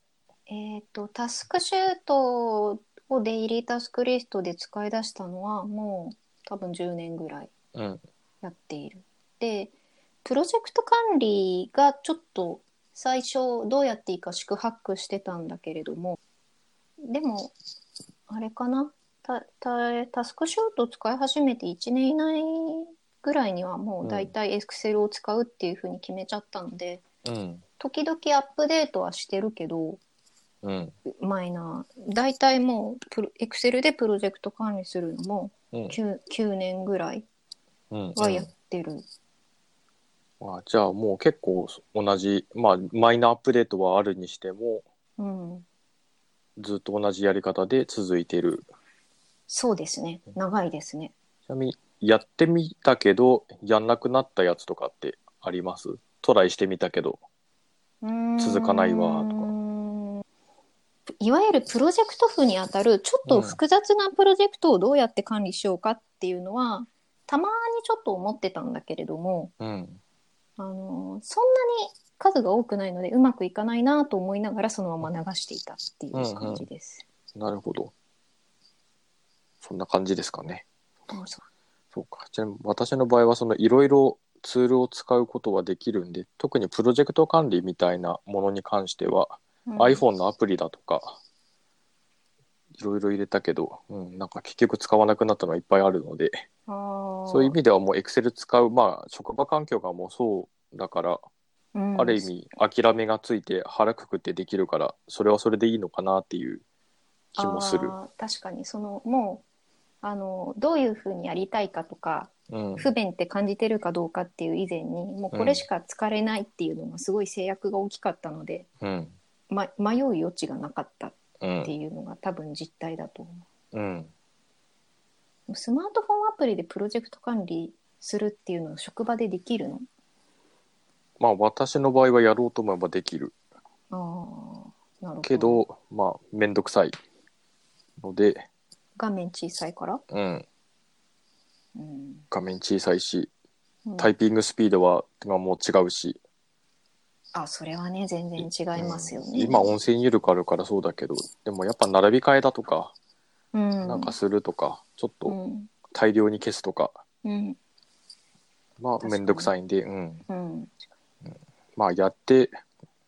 えっ、と、タスクシュートをデイリータスクリストで使い出したのはもう多分10年ぐらいうん、やっている。で、プロジェクト管理がちょっと最初どうやっていいか四苦八苦してたんだけれども、でも、あれかな？たたタスクシュート使い始めて1年以内ぐらいにはもう大体 Excel を使うっていうふうに決めちゃったので、うん、時々アップデートはしてるけど、うん、マイナー。大体もうプロエクセルでプロジェクト管理するのもうん、9, 9年ぐらいうん。はやってる、あじゃあもう結構同じ、まあ、マイナーアップデートはあるにしても、うん。ずっと同じやり方で続いてる。そうですね。長いですね。ちなみに、やってみたけど、やんなくなったやつとかってあります？トライしてみたけど。続かないわとかいわゆるプロジェクト風にあたるちょっと複雑なプロジェクトをどうやって管理しようかっていうのは、たまにちょっと思ってたんだけれどもうん。あのそんなに数が多くないのでうまくいかないなと思いながらそのまま流していたっていう感じです。なるほど。そんな感じですかね。そうか。ちなみに私の場合は、そのいろいろツールを使うことはできるんで、特にプロジェクト管理みたいなものに関しては、ううん iPhone のアプリだとか、いろいろ入れたけど、うん、なんか結局使わなくなったのはいっぱいあるので、そういう意味ではもう Excel 使う、まあ、職場環境がもうそうだから、うんある意味諦めがついて腹くくってできるから、それはそれでいいのかなっていう気もする。確かにそのもうあのどういうふうにやりたいかとかうん。不便って感じてるかどうかっていう以前にもうこれしか疲れないっていうのがすごい制約が大きかったので、うん。ま、迷う余地がなかったっうん。ていうのが多分実態だと思うん。うスマートフォンアプリでプロジェクト管理するっていうのは職場でできるの？まあ、私の場合はやろうと思えばできる。あーなるほどけど、まあ、めんどくさいので、画面小さいから、うん。うん画面小さいし、うんタイピングスピードは、がもう違うし、あそれはね全然違いますよね、うん。今音声入力あるからそうだけどでもやっぱ並び替えだとか、うん。なんかするとかちょっとうん。大量に消すとか、うん。まあ面倒くさいんで、うん、うん。まあやって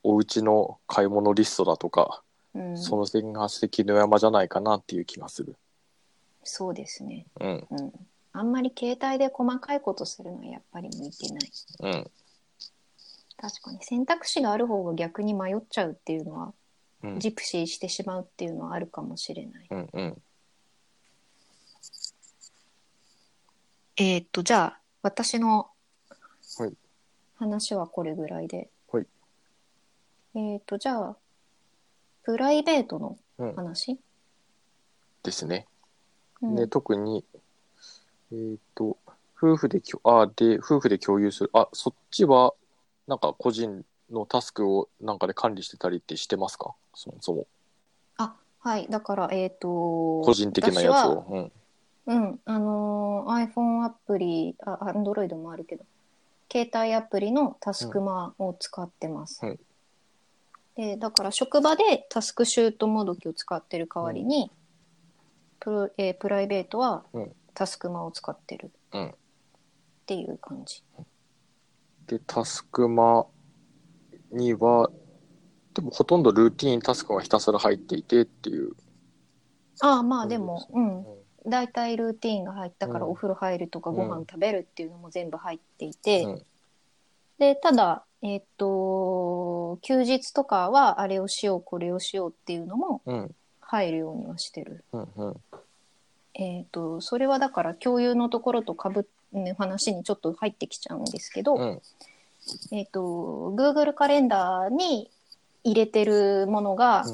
お家の買い物リストだとか、うん。その点が関の山じゃないかなっていう気がする。そうですね。うん。うん。あんまり携帯で細かいことするのはやっぱり向いてない。うん確かに。選択肢がある方が逆に迷っちゃうっていうのは、うん。ジプシーしてしまうっていうのはあるかもしれない。うんうん。えーっと、じゃあ、私のはい。話はこれぐらいで。はい。えーっと、じゃあ、プライベートのうん。話、ですね。うん。で特にえっ、と夫婦できょあで夫婦で共有する。あそっちはなんか個人のタスクをなんかで管理してたりってしてますか？そもそも。あ、はい。だから、えーっと、個人的なやつを。うん。うん、あのー iPhone アプリ、あ、Android もあるけど、携帯アプリのタスクマを使ってます。うん。で、だから職場でタスクシュートもどきを使ってる代わりに、プロえープライベートはうん。タスクマを使ってるうん。っていう感じ。でタスクマにはでもほとんどルーティーンタスクがひたすら入っていてっていう。ああ、まあでも、うん。大体ルーティーンが入ったからうん。お風呂入るとかうん。ご飯食べるっていうのも全部入っていて、うん。で、ただ、えっと、休日とかはあれをしよう、これをしようっていうのもうん。入るようにはしてる。うんうん。えっと、それはだから共有のところとかぶ、ね、話にちょっと入ってきちゃうんですけど、うん。えっと、Google カレンダーに入れてるものが、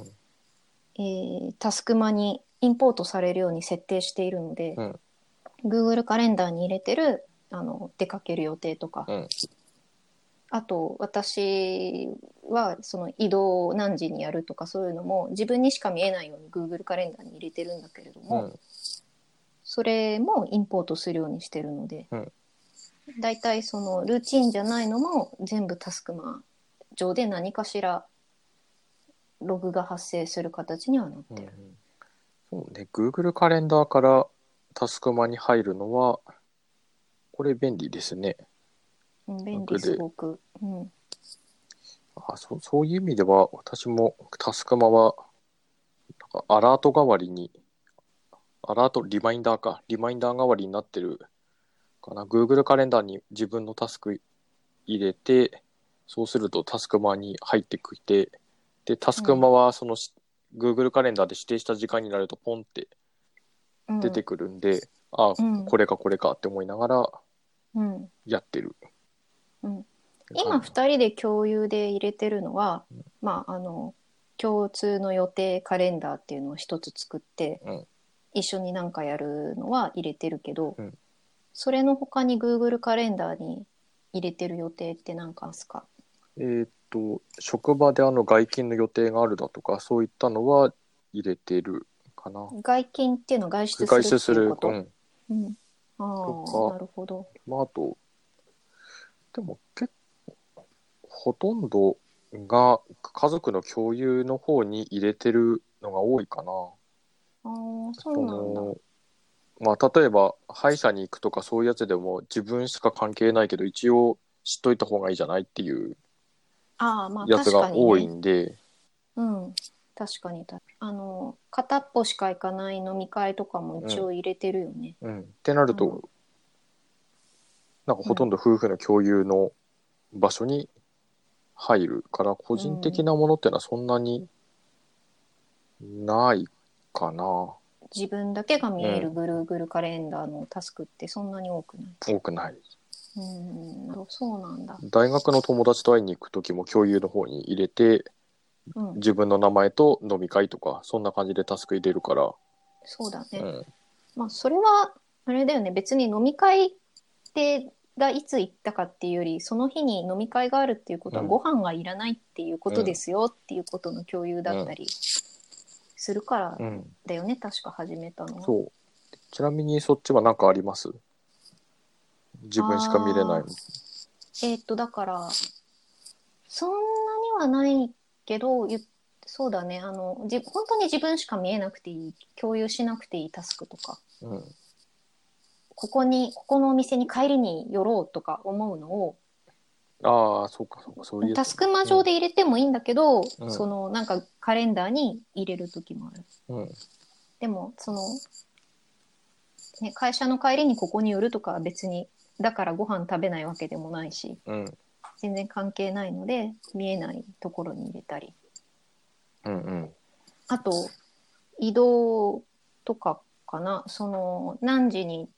えータスクマにインポートされるように設定しているので、うん。Google カレンダーに入れてるあの出かける予定とか、うん。あと私はその移動を何時にやるとかそういうのも自分にしか見えないように Google カレンダーに入れてるんだけれどうも、んそれもインポートするようにしてるので、うんだいたいそのルーチンじゃないのも全部タスクマ上で何かしらログが発生する形にはなっうんてる。そうね Google カレンダーからタスクマに入るのはこれ便利ですね。うん便利すごく。うんあそうそういう意味では私もタスクマはアラート代わりにアラートリマインダーか。リマインダー代わりになってるかな。Google カレンダーに自分のタスク入れてそうするとタスクマに入ってきてでタスクマはそのし、Google カレンダーで指定した時間になるとポンってうん。出てくるんで、あうん。これかこれかって思いながらうん。やってる。うん。今2人で共有で入れてるのは、まああの共通の予定カレンダーっていうのを一つ作って、うん一緒に何かやるのは入れてるけど、うん。それの他に Google カレンダーに入れてる予定って何かですか？えーっと職場であの外勤の予定があるだとかそういったのは入れてるかな。外勤っていうのは外出する外出すると、うん。うん、あとあかなるほど。まあ、あとでも結構ほとんどが家族の共有の方に入れてるのが多いかな。ああそうなんだ。のまあ、例えば歯医者に行くとかそういうやつでも自分しか関係ないけど一応知っといた方がいいじゃないっていうああまあやつ確かに、ね、が多いんで、うん、確かにたあの片っぽしか行かない飲み会とかも一応入れてるよね。うん、ってなると、うん。なんかほとんど夫婦の共有の場所に入るから個人的なものっていうのはそんなにないかな、自分だけが見えるうん。Google カレンダーのタスクってそんなに多くない。多くない。うん、そうなんだ。大学の友達と会いに行く時も共有の方に入れてうん、自分の名前と飲み会とかそんな感じでタスク入れるから、そうだね。うん、まあそれはあれだよね。別に飲み会ってがいつ行ったかっていうより、その日に飲み会があるっていうことはうん。ご飯がいらないっていうことですよっていうことの共有だったりするからうん、だよね。確か始めたのは。そう。ちなみにそっちは何かあります？自分しか見れないの。えーっと、だから、そんなにはないけど、ゆそうだね、あの、じ本当に自分しか見えなくていい、共有しなくていいタスクとか、うん。ここに、ここのお店に帰りに寄ろうとか思うのを、ああそうかそうかそういうタスクマ上で入れてもいいんだけど、うん。その、なんかカレンダーに入れる時もある。うん。でも、その、ね、会社の帰りにここに寄るとかは別に、だからご飯食べないわけでもないし、うん。全然関係ないので見えないところに入れたり。うんうん。あと移動とかかな。その何時に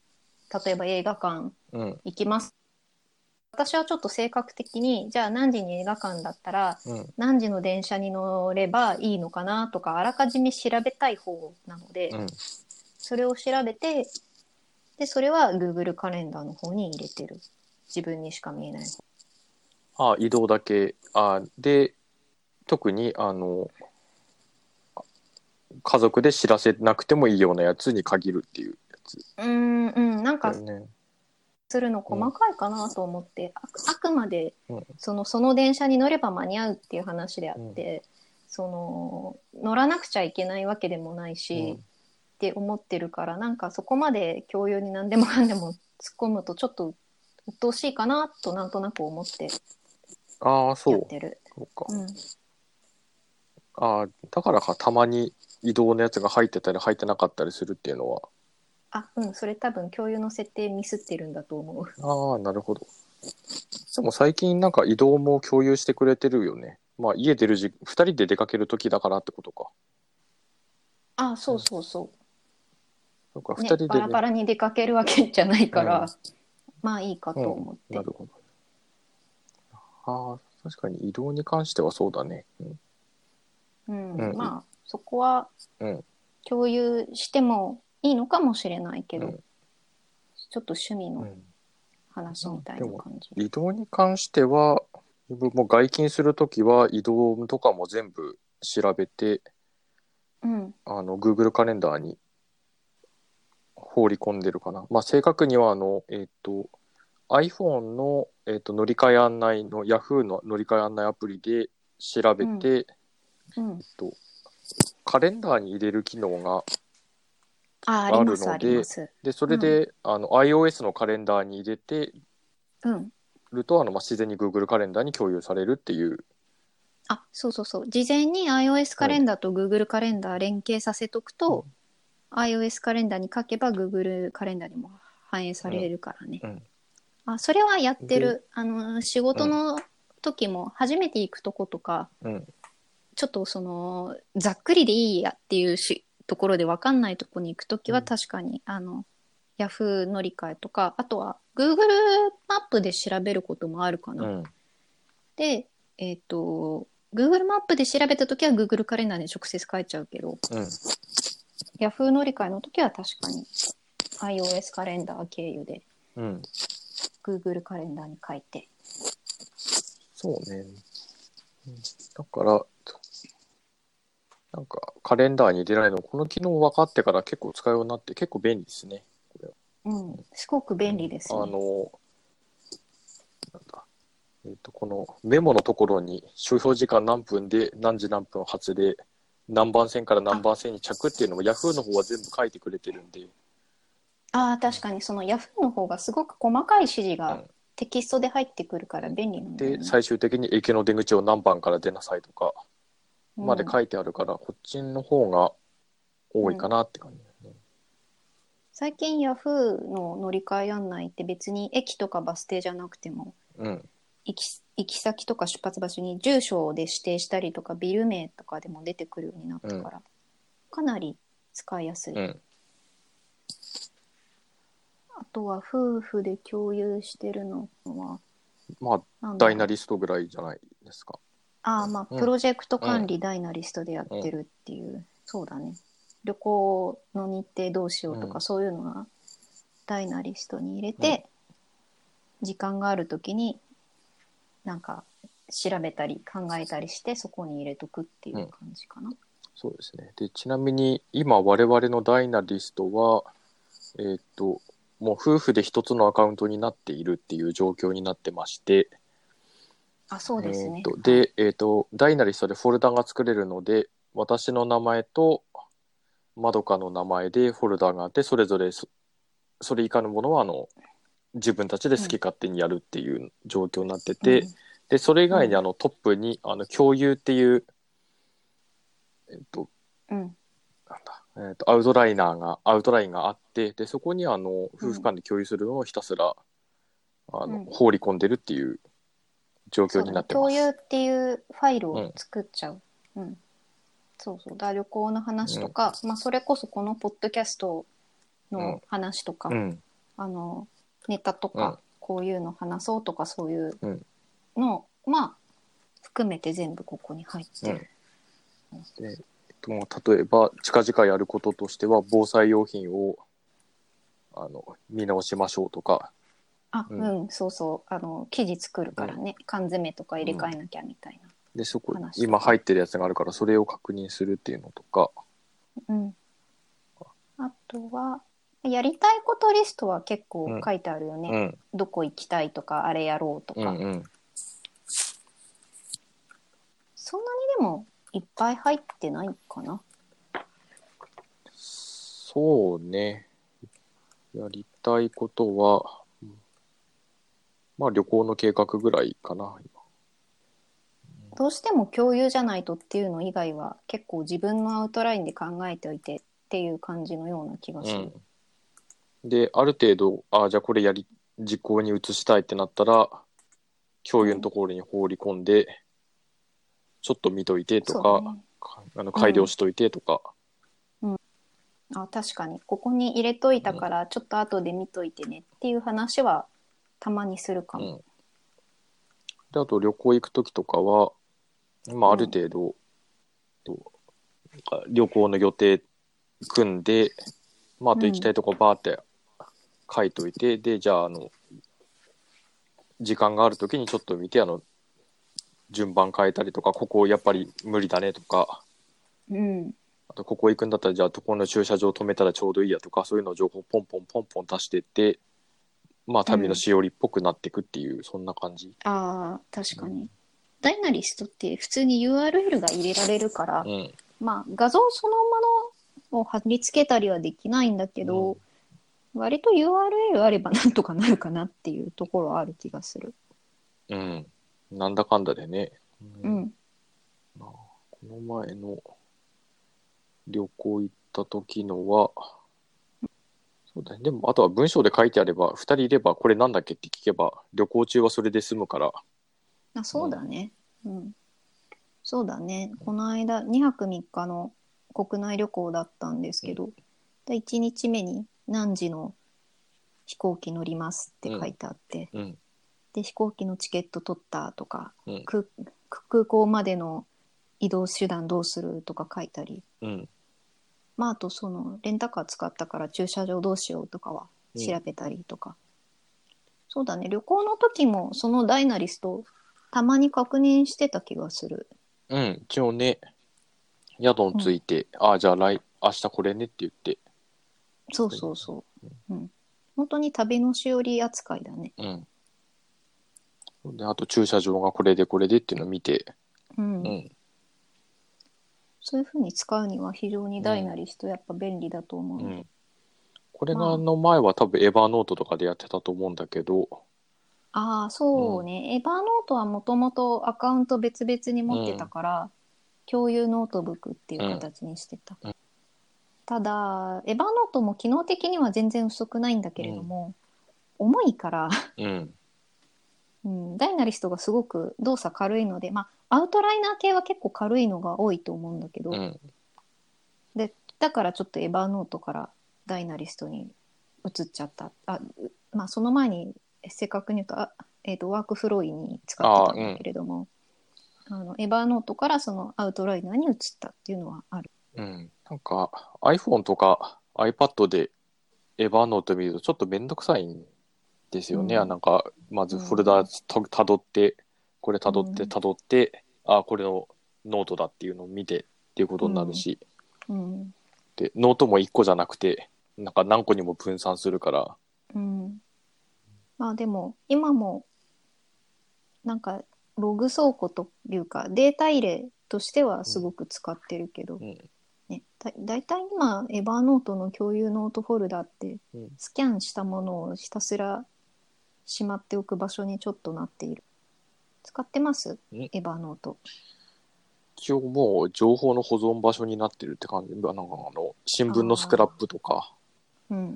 例えば映画館うん。行きます私はちょっと性格的にじゃあ何時に映画館だったらうん。何時の電車に乗ればいいのかなとかあらかじめ調べたい方なので、うん。それを調べてでそれは Google カレンダーの方に入れてる。自分にしか見えない。あ移動だけ。あで特にあの家族で知らせなくてもいいようなやつに限るっていうやつ。うーんうん。なんかだよね。するの細かいかなと思って、あくあくまでうん。そのその電車に乗れば間に合うっていう話であって、その乗らなくちゃいけないわけでもないし、って思ってるからなんかそこまで共有に何でもかんでも突っ込むとちょっと鬱陶しいかなとなんとなく思ってああそう。やってる。そうか、うん。ああだからかたまに移動のやつが入ってたり入ってなかったりするっていうのはあうんそれ多分共有の設定ミスってるんだと思う。ああなるほど。でも最近なんか移動も共有してくれてるよね。まあ家出る時2人で出かける時だからってことか。あそうそうそなんかう、2ね人で、ね。バラバラに出かけるわけじゃないから、うん。まあいいかと思って。なるほど。ああ確かに移動に関してはそうだね、うんうんうん。まあそこはうん。共有してもいいのかもしれないけど、うん。ちょっと趣味のうん。話みたいな感じ。移動に関しては自分も外勤するときは移動とかも全部調べてうん。あの Google カレンダーに放り込んでるかな。まあ、正確にはあの、えっ、と iPhone の、えー、と乗り換え案内の Yahoo の乗り換え案内アプリで調べて、うん、カレンダーに入れる機能があるので。でそれで、あの iOS のカレンダーに入れてうん。るとあの、まあ、自然に Google カレンダーに共有されるっていう。あそうそうそう事前に iOS カレンダーと Google カレンダー連携させとくと、iOS カレンダーに書けば Google カレンダーにも反映されるからね。うんあそれはやってるあの仕事の時も初めて行くとことか、うんちょっとそのざっくりでいいやっていうしところで分かんないとこに行く時はうん確かに、あの Yahoo 乗り換えとかあとは Google マップで調べることもあるかな。うんで、えっ、と Google マップで調べた時は Google カレンダーに直接書いちゃうけどうん Yahoo 乗り換えの時は確かに iOS カレンダー経由でうん、Google カレンダーに書いて。そうね。うんだから、なんかカレンダーに入れられるの、この機能分かってから結構使うようになって結構便利ですね。うん、すごく便利ですね。あの、なんだ。えっ、と、このメモのところに、所要時間何分で何時何分発で、何番線から何番線に着っていうのも Yahoo の方は全部書いてくれてるんで、ああ、確かにその Yahoo の方がすごく細かい指示うがんテキストで入ってくるから便利なんだよで、ね。最終的に駅の出口を何番から出なさいとかうんまで書いてあるから、こっちの方が多いかなって感じ。最近 Yahoo の乗り換え案内って別に駅とかバス停じゃなくてもうん。行き行き先とか出発場所に住所で指定したりとかビル名とかでも出てくるようになったから、かなり使いやすい。うん。あとは夫婦で共有してるのはまあ、ダイナリストぐらいじゃないですか。ああまあうん。プロジェクト管理ダイナリストでやってるっていう、そうだね。旅行の日程どうしようとか、うん。そういうのはダイナリストに入れて、時間がある時になんか調べたり考えたりしてそこに入れとくっていう感じかな。そうですね。で、ちなみに今我々のダイナリストは、えーっと、もう夫婦で一つのアカウントになっているっていう状況になってまして、あそうですね。えとで、えーっと、ダイナリストでフォルダが作れるので、私の名前とまどかの名前でフォルダがあって、それぞれそそれ以下のものはあの自分たちで好き勝手にやるっていう状況になってて、でそれ以外にうん。あのトップにあの共有っていう、えっとうん、うんなんだ、えっとアウトライナーがアウトラインがあってでそこにあの夫婦間で共有するのをひたすら、あのうん。放り込んでるっていう状況になってます。共有っていうファイルを作っちゃう。うん。そうそう。だ旅行の話とか、まあそれこそこのポッドキャストの話とか、うん、あの、ネタとか、うんこういうの話そうとかそういううんまあ、含めて全部ここに入ってる。でえっと、例えば近々やることとしては防災用品をあの見直しましょうとか、あ、ううんん、そうそう。あの、記事作るからね、缶詰とか入れ替えなきゃみたいでそこ今入ってるやつがあるからそれを確認するっていうのとか、な。うん。あとは、やりたいことリストは結構書いてあるよね。うんどこ行きたいとか、あれやろうとか。うんうん、そんなにでもいっぱい入ってないかな。そうねやりたいことはまあ旅行の計画ぐらいかなどうしても共有じゃないとっていうの以外は結構自分のアウトラインで考えておいてっていう感じのような気がする。うん、である程度あじゃあこれやり実行に移したいってなったら共有のところに放り込んで、ちょっと見といてとか、ね。かあの改良しといてとか、あ確かに。ここに入れといたからちょっと後で見といてねっていう話はたまにするかうん。も。であと旅行行く時とかは、まあ、ある程度、となんか旅行の予定組んで、まあ、あと行きたいとこバーって書いといて、でじゃああの時間がある時にちょっと見てあの順番変えたりとかここやっぱり無理だねとかうん、あとここ行くんだったらじゃあここの駐車場止めたらちょうどいいやとかそういうのを情報ポンポンポンポン出してってまあ旅のしおりっぽくなっていくっていう、そんな感じ。ああ確かに。ダイナリストって普通に URL が入れられるから、うん。まあ画像そのものを貼り付けたりはできないんだけど、割と URL あればなんとかなるかなっていうところはある気がする。うん、なんだかんだでね、ううん。この前の旅行行った時のは、そうだね、でもあとは文章で書いてあれば、2人いればこれなんだっけって聞けば、旅行中はそれで済むから、あそうだね。うん。そうだね。この間、2泊3日の国内旅行だったんですけど、で1日目に何時の飛行機乗りますって書いてあって、うん、で、飛行機のチケット取ったとか、うん、空空港までの移動手段どうするとか書いたり、うん、まあ、あとそのレンタカー使ったから駐車場どうしようとかはうん。調べたりとか、そうだね。旅行の時もそのダイナリストたまに確認してた気がする。うん、一応ね、宿について、ああ、じゃあ来、明日これねって言って、そうそうそう、うん、本当に旅のしおり扱いだね。うん。で、あと駐車場がこれでこれでっていうのを見て、うん、うん、そういうふうに使うには非常にダイナリストやっぱ便利だと思う、うん。これの前は多分エヴァーノートとかでやってたと思うんだけど、ああそうね、 Evernoteはもともとアカウント別々に持ってたから、共有ノートブックっていう形にしてた、うん。ただ Evernoteも機能的には全然薄くないんだけれども、重いから、うん、うん、 Dynalist がすごく動作軽いので、まあ、アウトライナー系は結構軽いのが多いと思うんだけど、うん、でだからちょっと EvernoteからDynalist に移っちゃったあうまあその前に正確に言うとあ、えー、と WorkFlowy に使ってたんだけれどもあ、の Evernoteからそのアウトライナーに移ったっていうのはある。うん。なんか iPhone とか iPad で Evernote見るとちょっとめんどくさいんですよね。うん。なんか、まずフォルダたたどって、これたどってうん。たどって、あ、これのノートだっていうのを見てっていうことになるし、うん。で、ノートも1個じゃなくて、なんか何個にも分散するから、うん、まあでも今もなんかログ倉庫というかデータ入れとしてはすごく使ってるけど、うん。ね、だだいたい今 Evernote の共有ノートフォルダってうん。スキャンしたものをひたすらしまっておく場所にちょっとなっている。使ってます？んエヴァーノート。一応もう情報の保存場所になってるって感じ？なんかあの、新聞のスクラップとか。うん。っ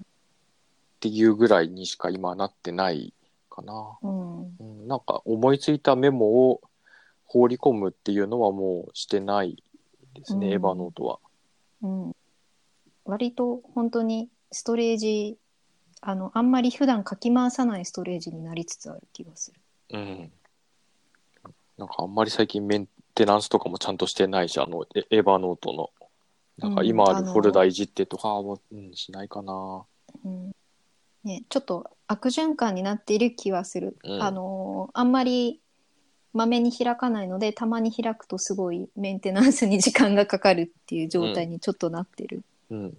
ていうぐらいにしか今なってないかな。うん。うん、なんか思いついたメモを放り込むっていうのはもうしてないですね、うん。エヴァノートは。うん、割と本当にストレージあのあんまり普段書き回さないストレージになりつつある気がする。うん。なんかあんまり最近メンテナンスとかもちゃんとしてないし、あの、エエヴァノートの。なんか今あるフォルダいじってとかも、うん、しないかな。うんね、ちょっと悪循環になっている気はする。うんあのあんまりまめに開かないのでたまに開くとすごいメンテナンスに時間がかかるっていう状態にちょっとなってる。うん。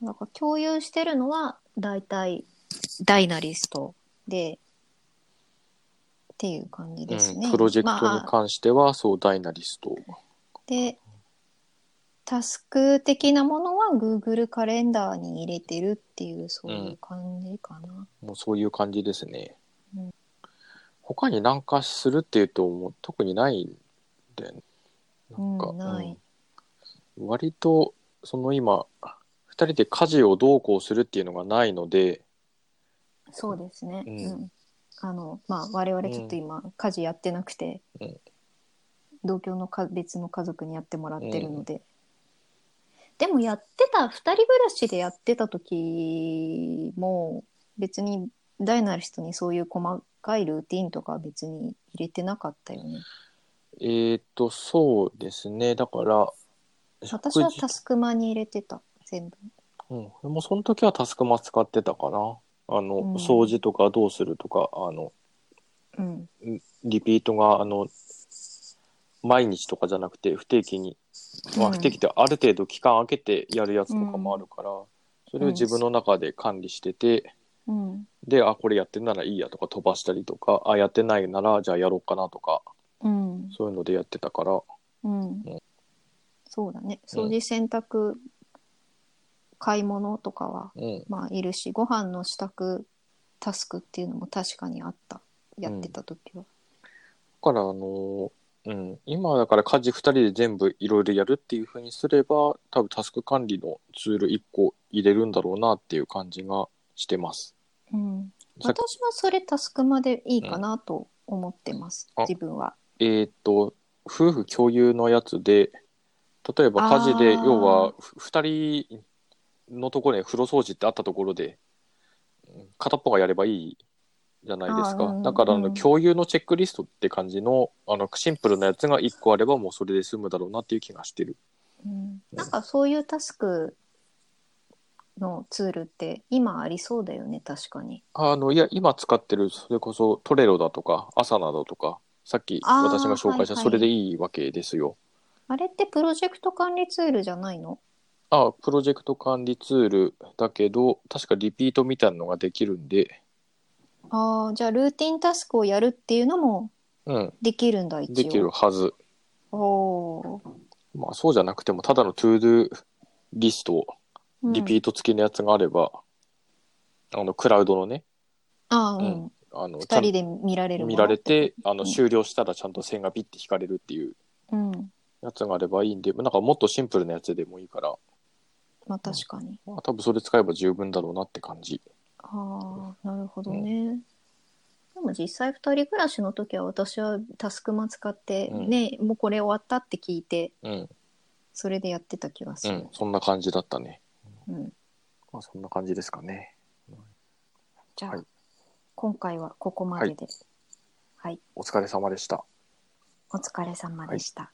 なんか共有してるのは大体ダイナリストでっていう感じですね。うん、プロジェクトまあに関しては、そう、ダイナリスト。でタスク的なものは Google カレンダーに入れてるっていうそういう感じかな。もうそういう感じですね。うん他に何かするっていうと、もう特にないんだよね。なんか、うん割と、その今、二人で家事をどうこうするっていうのがないので、そうですね。ううんん。あの、まあ、我々ちょっと今、家事やってなくて、うん同居のか別の家族にやってもらってるので。でもやってた、二人暮らしでやってた時も、別にダイナリストにそういう細かいルーティンとかは別に入れてなかったよね。えーっと、そうですね。だから、私はタスクマに入れてた、全部。うん、でもその時はタスクマ使ってたかな。あの、うん掃除とかどうするとか、あの、うん。リピートが、あの、毎日とかじゃなくて不定期に、まあ、うん不定期ってある程度期間空けてやるやつとかもあるから、それを自分の中で管理してて、うん。で、あ、これやってんならいいやとか飛ばしたりとか、あ、やってないならじゃあやろうかなとか、うん。そういうのでやってたから、うん、そうだね掃除洗濯、買い物とかはうん、まあいるしご飯の支度タスクっていうのも確かにあった。やってた時は、だから、あの、うん、今だから家事2人で全部いろいろやるっていうふうにすれば、多分タスク管理のツール1個入れるんだろうなっていう感じがしてます。うん、さっき。私はそれタスクまでいいかなと思ってます、あ。自分は。えーっと、夫婦共有のやつで、例えば家事で、あー。要はふ2人のところで風呂掃除ってあったところで、うん片っぽがやればいいじゃないですか。うんだからあの、うん共有のチェックリストって感じのあのシンプルなやつが1個あればもうそれで済むだろうなっていう気がしてる。うん、なんかそういうタスクのツールって今ありそうだよね確かにあの、いや、今使ってる、それこそトレロだとか、アサナだとか、さっき私が紹介した、はいはいそれでいいわけですよ。あれってプロジェクト管理ツールじゃないの？あ、プロジェクト管理ツールだけど、確かリピートみたいなのができるんで、ああじゃあルーティンタスクをやるっていうのもうん、できるんだ一応。できるはず。おおまあ、そうじゃなくても、ただの to-do リスト、ー、リピート付きのやつがあれば、あの、クラウドのね、ああうん、うん。あの、ちゃん二人で見られるもの見られて、あの、うん。終了したらちゃんと線がピッて引かれるっていううん。やつがあればいいんで、なんかもっとシンプルなやつでもいいから、まあ確かに。まあ、多分それ使えば十分だろうなって感じ。ああなるほどね、でも実際二人暮らしの時は私はタスクマ使って、うん。ねもうこれ終わったって聞いてうん、それでやってた気がする。うん、そんな感じだったね。うん。まあ、そんな感じですかね。じゃあ、はい。今回はここまでで。はい、お疲れ様でした。お疲れ様でした、